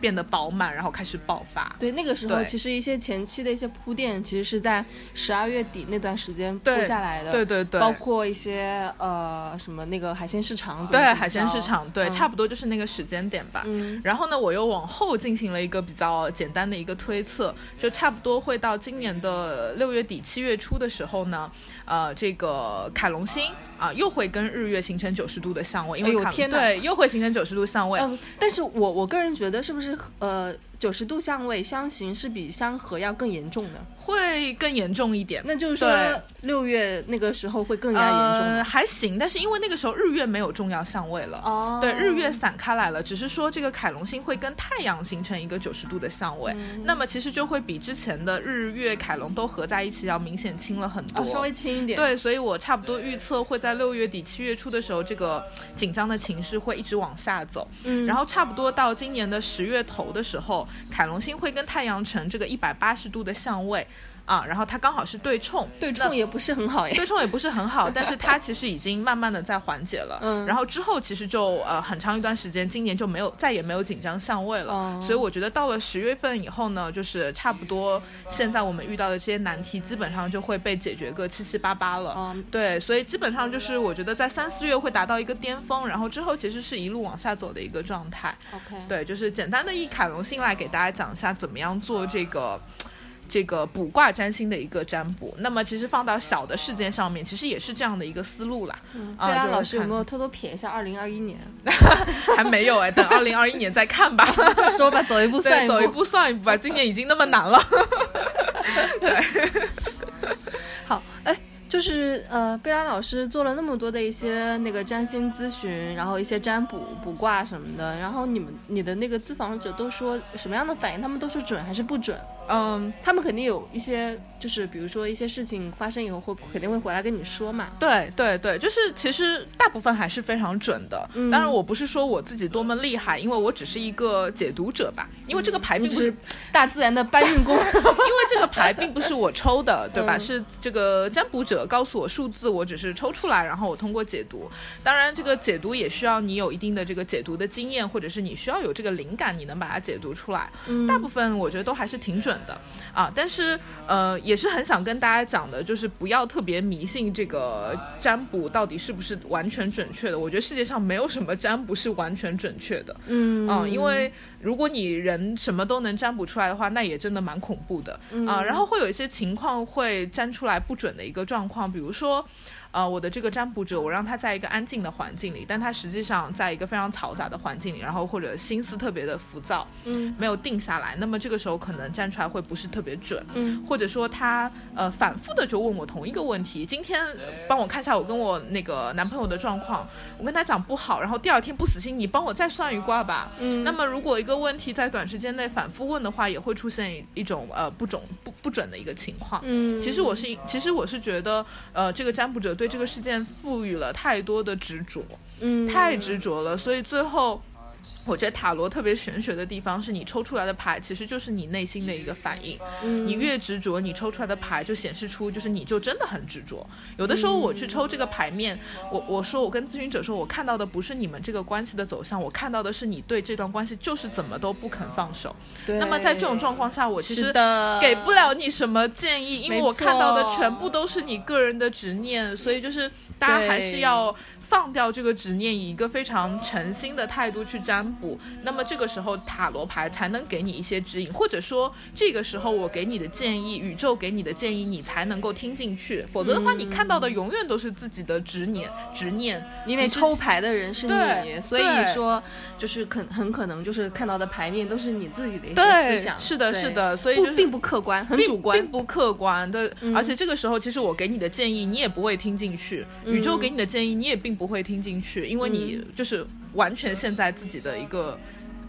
S3: 变得饱满，然后开始爆发。
S2: 对，那个时候其实一些前期的一些铺垫，其实是在十二月底那段时间铺下来的，
S3: 对对对，
S2: 包括一些呃什么那个海鲜市场
S3: 对海鲜市场，对，
S2: 嗯
S3: 差不多就是那个时间点吧。
S2: 嗯
S3: 然后呢，我又往后进行了一个比较简单的一个推测，就差不多会到今年的六月底、七月初的时候呢，呃，这个凯龙星啊、又会跟日月形成九十度的相位，因为凯、
S2: 哎天
S3: 对又会形成九十度相位。
S2: 嗯，但是我我个人觉得是不是呃九十度相位相形是比相合要更严重的？
S3: 会更严重一点。
S2: 那就是说
S3: 对
S2: 六月那个时候会更加严重
S3: 呃，还行，但是因为那个时候日月没有重要相位了。
S2: 哦
S3: 对，日月散开来了，只是说这个凯龙星会跟太阳形成一个九十度的相位，
S2: 嗯
S3: 那么其实就会比之前的日月凯龙都合在一起要明显轻了很多，
S2: 哦，稍微轻一点。，
S3: 对，所以我差不多预测会在六月底、七月初的时候，这个紧张的情绪会一直往下走。
S2: 嗯，
S3: 然后差不多到今年的十月头的时候，凯龙星会跟太阳城这个一百八十度的相位。啊，然后它刚好是对冲，
S2: 对冲也不是很好呀。
S3: 对冲也不是很好，但是它其实已经慢慢的在缓解了。
S2: 嗯
S3: 然后之后其实就呃很长一段时间，今年就没有再也没有紧张相位了。
S2: 哦
S3: 所以我觉得到了十月份以后呢，就是差不多现在我们遇到的这些难题，基本上就会被解决个七七八八了。
S2: 嗯
S3: 对，所以基本上就是我觉得在三四月会达到一个巅峰，然后之后其实是一路往下走的一个状态。
S2: ，OK，
S3: 对，就是简单的以卡龙星来给大家讲一下怎么样做这个。这个卜卦占星的一个占卜。那么其实放到小的事件上面，其实也是这样的一个思路啦。啊
S2: 贝拉老师有没有偷偷瞥一下二零二一年？
S3: 还没有哎，等二零二一年再看吧。
S2: 说吧，走一步算
S3: 对，
S2: 一
S3: 走一步算一步吧。今年已经那么难了。
S2: 对好，哎，就是呃，贝拉老师做了那么多的一些那个占星咨询，然后一些占卜、卜卦什么的，然后你们你的那个咨访者都说什么样的反应？他们都说准还是不准？
S3: 嗯，
S2: 他们肯定有一些，就是比如说一些事情发生以后会肯定会回来跟你说嘛。
S3: 对对对，就是其实大部分还是非常准的。
S2: 嗯
S3: 当然，我不是说我自己多么厉害，因为我只是一个解读者吧。因为这个牌并不是，
S2: 大自然的搬运工。
S3: 因为这个牌并不是我抽的，对吧？
S2: 嗯
S3: 是这个占卜者告诉我数字，我只是抽出来，然后我通过解读。当然，这个解读也需要你有一定的这个解读的经验，或者是你需要有这个灵感，你能把它解读出来。
S2: 嗯
S3: 大部分我觉得都还是挺准的啊，但是呃，也是很想跟大家讲的，就是不要特别迷信这个占卜到底是不是完全准确的。我觉得世界上没有什么占卜是完全准确的，
S2: 嗯
S3: 啊，因为如果你人什么都能占卜出来的话，那也真的蛮恐怖的啊。然后会有一些情况会占出来不准的一个状况，比如说。呃，我的这个占卜者，我让他在一个安静的环境里，但他实际上在一个非常嘈杂的环境里，然后或者心思特别的浮躁，
S2: 嗯
S3: 没有定下来，那么这个时候可能站出来会不是特别准，
S2: 嗯
S3: 或者说他呃反复的就问我同一个问题，今天呃帮我看一下我跟我那个男朋友的状况，我跟他讲不好，然后第二天不死心，你帮我再算一卦吧。
S2: 嗯
S3: 那么如果一个问题在短时间内反复问的话，也会出现一一种呃不准不不准的一个情况。
S2: 嗯，
S3: 其实我是其实我是觉得，呃，这个占卜者对这个事件赋予了太多的执着，
S2: 嗯
S3: 太执着了，所以最后。我觉得塔罗特别玄学的地方是你抽出来的牌其实就是你内心的一个反应，
S2: 嗯
S3: 你越执着，你抽出来的牌就显示出就是你就真的很执着。有的时候我去抽这个牌面，我我说我跟咨询者说，我看到的不是你们这个关系的走向，我看到的是你对这段关系就是怎么都不肯放手。
S2: 对
S3: 那么在这种状况下，我其实给不了你什么建议，因为我看到的全部都是你个人的执念，所以就是大家还是要放掉这个执念，以一个非常诚心的态度去占卜。那么这个时候塔罗牌才能给你一些指引，或者说这个时候我给你的建议，宇宙给你的建议，你才能够听进去。否则的话，你看到的永远都是自己的执念，执念。
S2: 因为抽牌的人是你，
S3: 对
S2: 所以说就是可很可能就是看到的牌面都是你自己的一些思想，
S3: 是的是的所以就是
S2: 不并不客观，很主观
S3: 并。不客观。对，而且这个时候，其实我给你的建议，你也不会听进去；宇宙给你的建议，你也并不会听进去，因为你就是完全陷在自己的一个。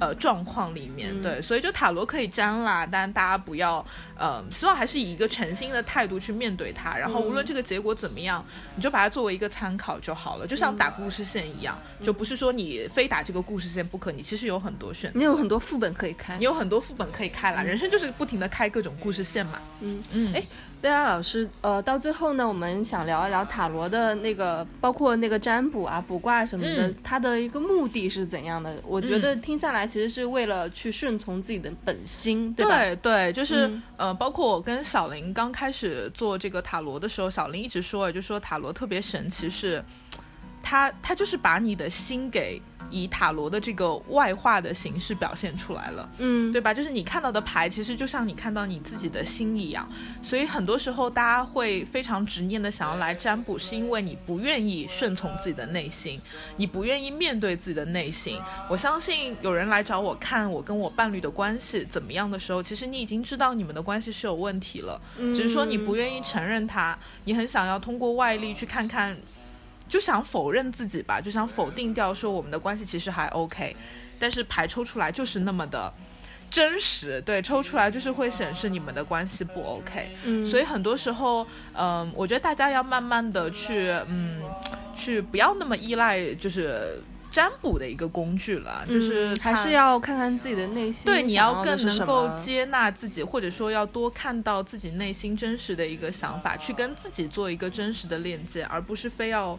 S3: 呃，状况里面，对，所以就塔罗可以占啦，但大家不要，呃，希望还是以一个诚心的态度去面对它，然后无论这个结果怎么样，你就把它作为一个参考就好了，就像打故事线一样，就不是说你非打这个故事线不可，你其实有很多选择，
S2: 你有很多副本可以开。
S3: 你。有很多副本可以开啦，人生就是不停的开各种故事线嘛，
S2: 嗯。
S3: 嗯，
S2: 哎，贝拉老师，呃，到最后呢，我们想聊一聊塔罗的那个，包括那个占卜啊、卜卦什么的，
S3: 嗯
S2: 它的一个目的是怎样的？我觉得听下来其实是为了去顺从自己的本心，对吧？
S3: 对对，就是、
S2: 嗯
S3: 呃，包括我跟小林刚开始做这个塔罗的时候，小林一直说，就说塔罗特别神奇是，它它就是把你的心给以塔罗的这个外化的形式表现出来了。
S2: 嗯，
S3: 对吧？就是你看到的牌，其实就像你看到你自己的心一样。所以很多时候，大家会非常执念的想要来占卜，是因为你不愿意顺从自己的内心，你不愿意面对自己的内心。我相信有人来找我看我跟我伴侣的关系怎么样的时候，其实你已经知道你们的关系是有问题了，
S2: 嗯
S3: 只是说你不愿意承认它，你很想要通过外力去看看。就想否认自己吧，就想否定掉说我们的关系其实还 OK，但是牌抽出来就是那么的真实，对，抽出来就是会显示你们的关系不 OK，、
S2: 嗯。
S3: 所以很多时候，嗯、我觉得大家要慢慢的去，嗯，去不要那么依赖就是占卜的一个工具了，就是
S2: 嗯还是要看看自己的内心，
S3: 对，你要更能够接纳自己，或者说要多看到自己内心真实的一个想法，去跟自己做一个真实的链接，而不是非要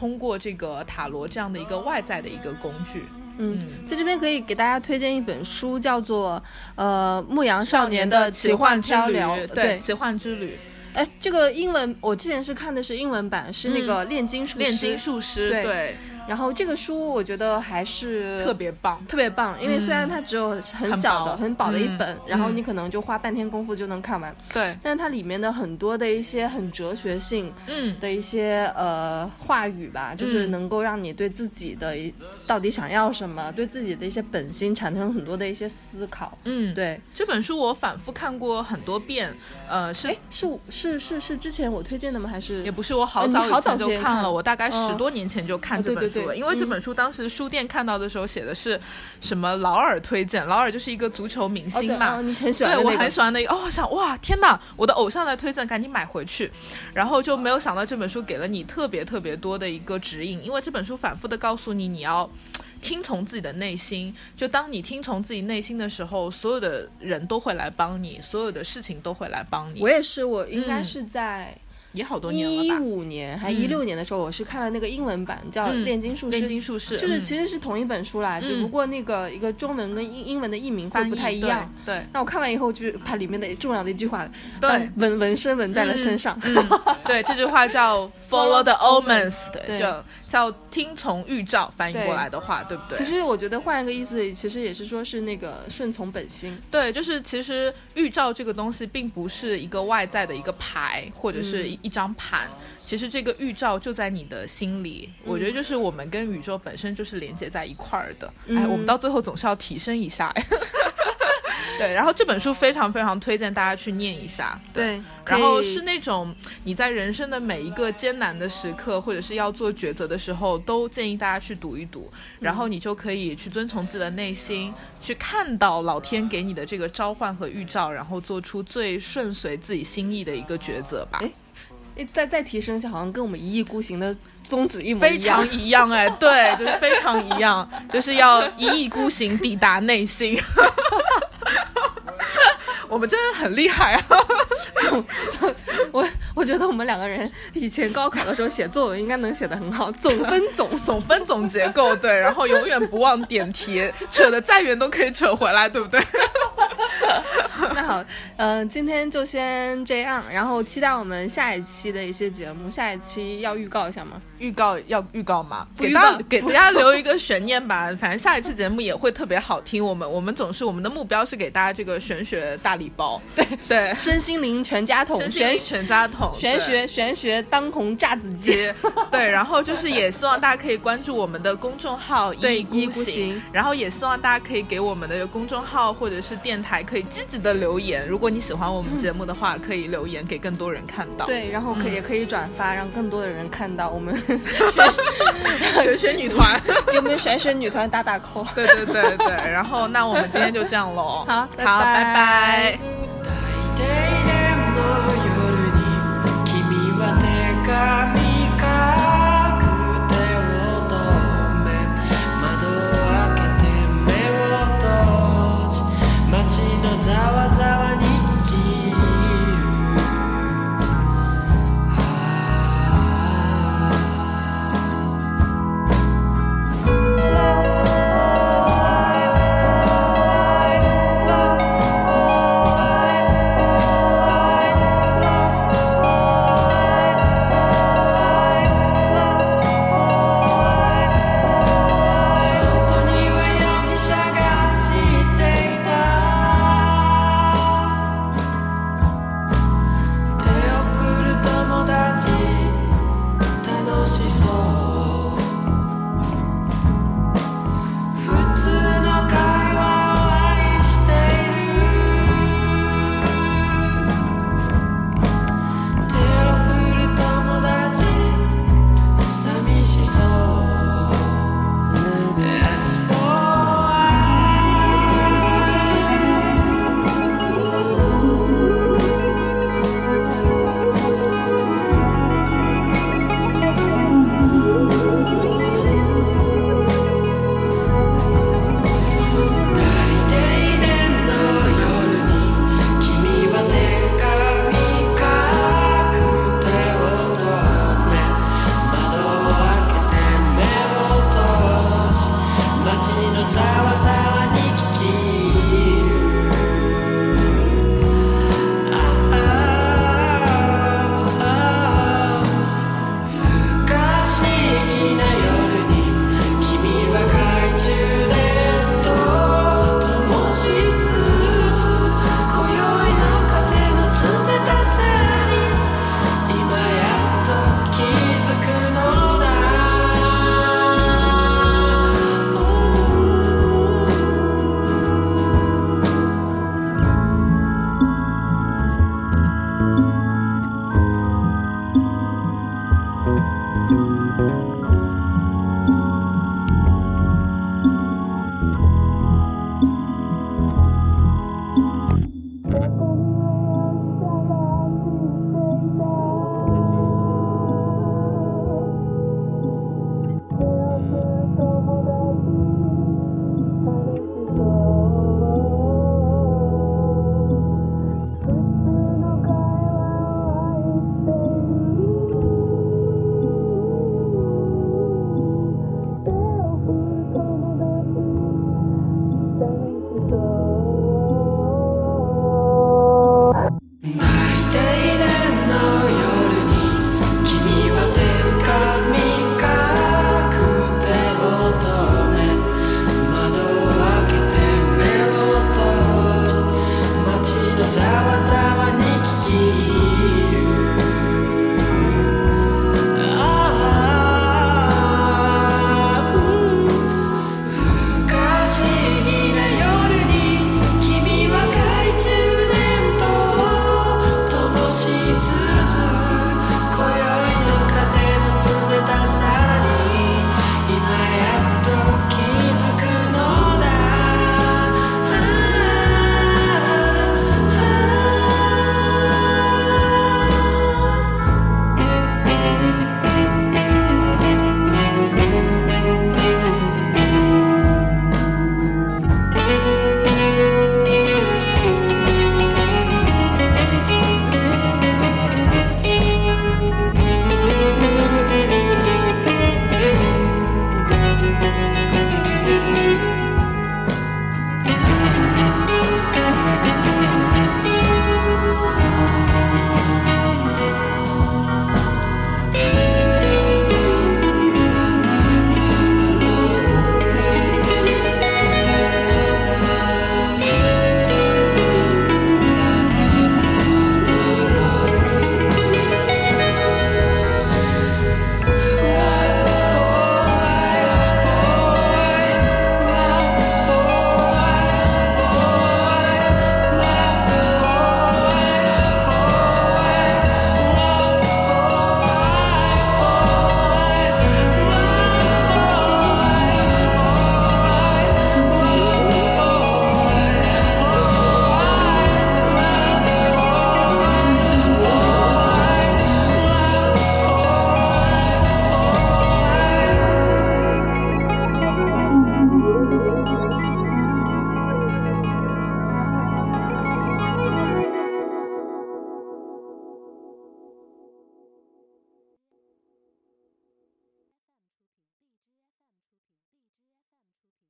S3: 通过这个塔罗这样的一个外在的一个工具。
S2: 嗯，在这边可以给大家推荐一本书，叫做呃《牧羊少年的奇幻
S3: 之旅。对，奇幻之旅，
S2: 哎，这个英文我之前是看的是英文版，是那个炼金术师。
S3: 炼金术师，
S2: 对。
S3: 对，
S2: 然后这个书我觉得还是
S3: 特别棒。
S2: 特别棒，因为虽然它只有很小的、
S3: 很薄
S2: 很薄的一
S3: 嗯
S2: 本，然后
S3: 嗯
S2: 你可能就花半天功夫就能看完，
S3: 对，
S2: 但是它里面的很多的一些很哲学性
S3: 嗯，
S2: 的一些呃话语吧，就是
S3: 嗯
S2: 能够让你对自己的一到底想要什么，对自己的一些本心产生很多的一些思考。
S3: 嗯，
S2: 对，
S3: 这本书我反复看过很多遍，呃，是
S2: 哎，是是是是之前我推荐的吗？还是
S3: 也不是我好
S2: 呃你好
S3: 早就看了，我大概
S2: 哦
S3: 十多年前就看
S2: 哦
S3: 这本。
S2: 对对对
S3: 因为这
S2: 嗯
S3: 本书当时书店看到的时候写的是什么劳尔推荐，劳尔就是一个足球明星嘛。
S2: 哦你很喜欢
S3: 对，我很喜欢那个哦，我想哇，天哪，我的偶像在推荐，赶紧买回去。然后就没有想到这本书给了你特别特别多的一个指引，因为这本书反复的告诉你，你要听从自己的内心。就当你听从自己内心的时候，所有的人都会来帮你，所有的事情都会来帮你
S2: 我。也是，我应该
S3: 嗯
S2: 是在
S3: 也好多年
S2: 一
S3: 了吧？
S2: 五年还
S3: 嗯
S2: 一六年的时候，我是看了那个英文版，叫《
S3: 嗯
S2: 炼金术师
S3: 炼》。金术士
S2: 就是
S3: 嗯
S2: 其实是同一本书啦，只不过那个一个中文跟英英文的译名会不太一样。
S3: 对
S2: 那我看完以后，就是把里面的重要的一句话，
S3: 对
S2: 呃纹纹身纹在了身上。
S3: 嗯，对，这句话叫 follow the omens，对，
S2: 对
S3: 就叫听从预兆，翻译过来的话，对不对？
S2: 其实我觉得换一个意思，其实也是说是那个顺从本心。
S3: 对，就是其实预兆这个东西并不是一个外在的一个牌或者是一一张盘，其实这个预兆就在你的心里。我觉得就是我们跟宇宙本身就是连接在一块儿的。哎，我们到最后总是要提升一下。哎对，然后这本书非常非常推荐大家去念一下。
S2: 对，
S3: 然后是那种你在人生的每一个艰难的时刻，或者是要做抉择的时候，都建议大家去读一读，然后你就可以去遵从自己的内心，去看到老天给你的这个召唤和预兆，然后做出最顺随自己心意的一个抉择吧。
S2: 再再提升一下，好像跟我们一意孤行的宗旨一模一样
S3: 常。一样哎，对，就是非常一样，就是要一意孤行抵达内心。我们真的很厉害啊！
S2: 我我觉得我们两个人以前高考的时候写作文应该能写得很好，总分总
S3: 总分总结构对，然后永远不忘点题，扯得再远都可以扯回来，对不对？
S2: 那好，嗯、今天就先这样，然后期待我们下一期的一些节目。下一期要预告一下吗？
S3: 预告要预告吗？给大家给大家留一个悬念吧。反正下一期节目也会特别好听。我们我们总是我们的目标是给大家这个玄学大礼包，对对，
S2: 身心灵全家桶，
S3: 身心灵
S2: 玄
S3: 全家桶，
S2: 玄学玄学当红炸子鸡。
S3: 对，然后就是也希望大家可以关注我们的公众号“一意
S2: 孤
S3: 行
S2: 行”，
S3: 然后也希望大家可以给我们的公众号或者是电台可以积极的留言。如果你喜欢我们节目的话，可以留言给更多人看到。
S2: 对，然后可、也可以转发，让更多的人看到我们
S3: 玄学女团。
S2: 给我们玄学女团打打 call。
S3: 对对对对，然后那我们今天就这样喽。
S2: 好拜
S3: 好，
S2: 拜
S3: 拜
S1: い大停電の夜に君は手紙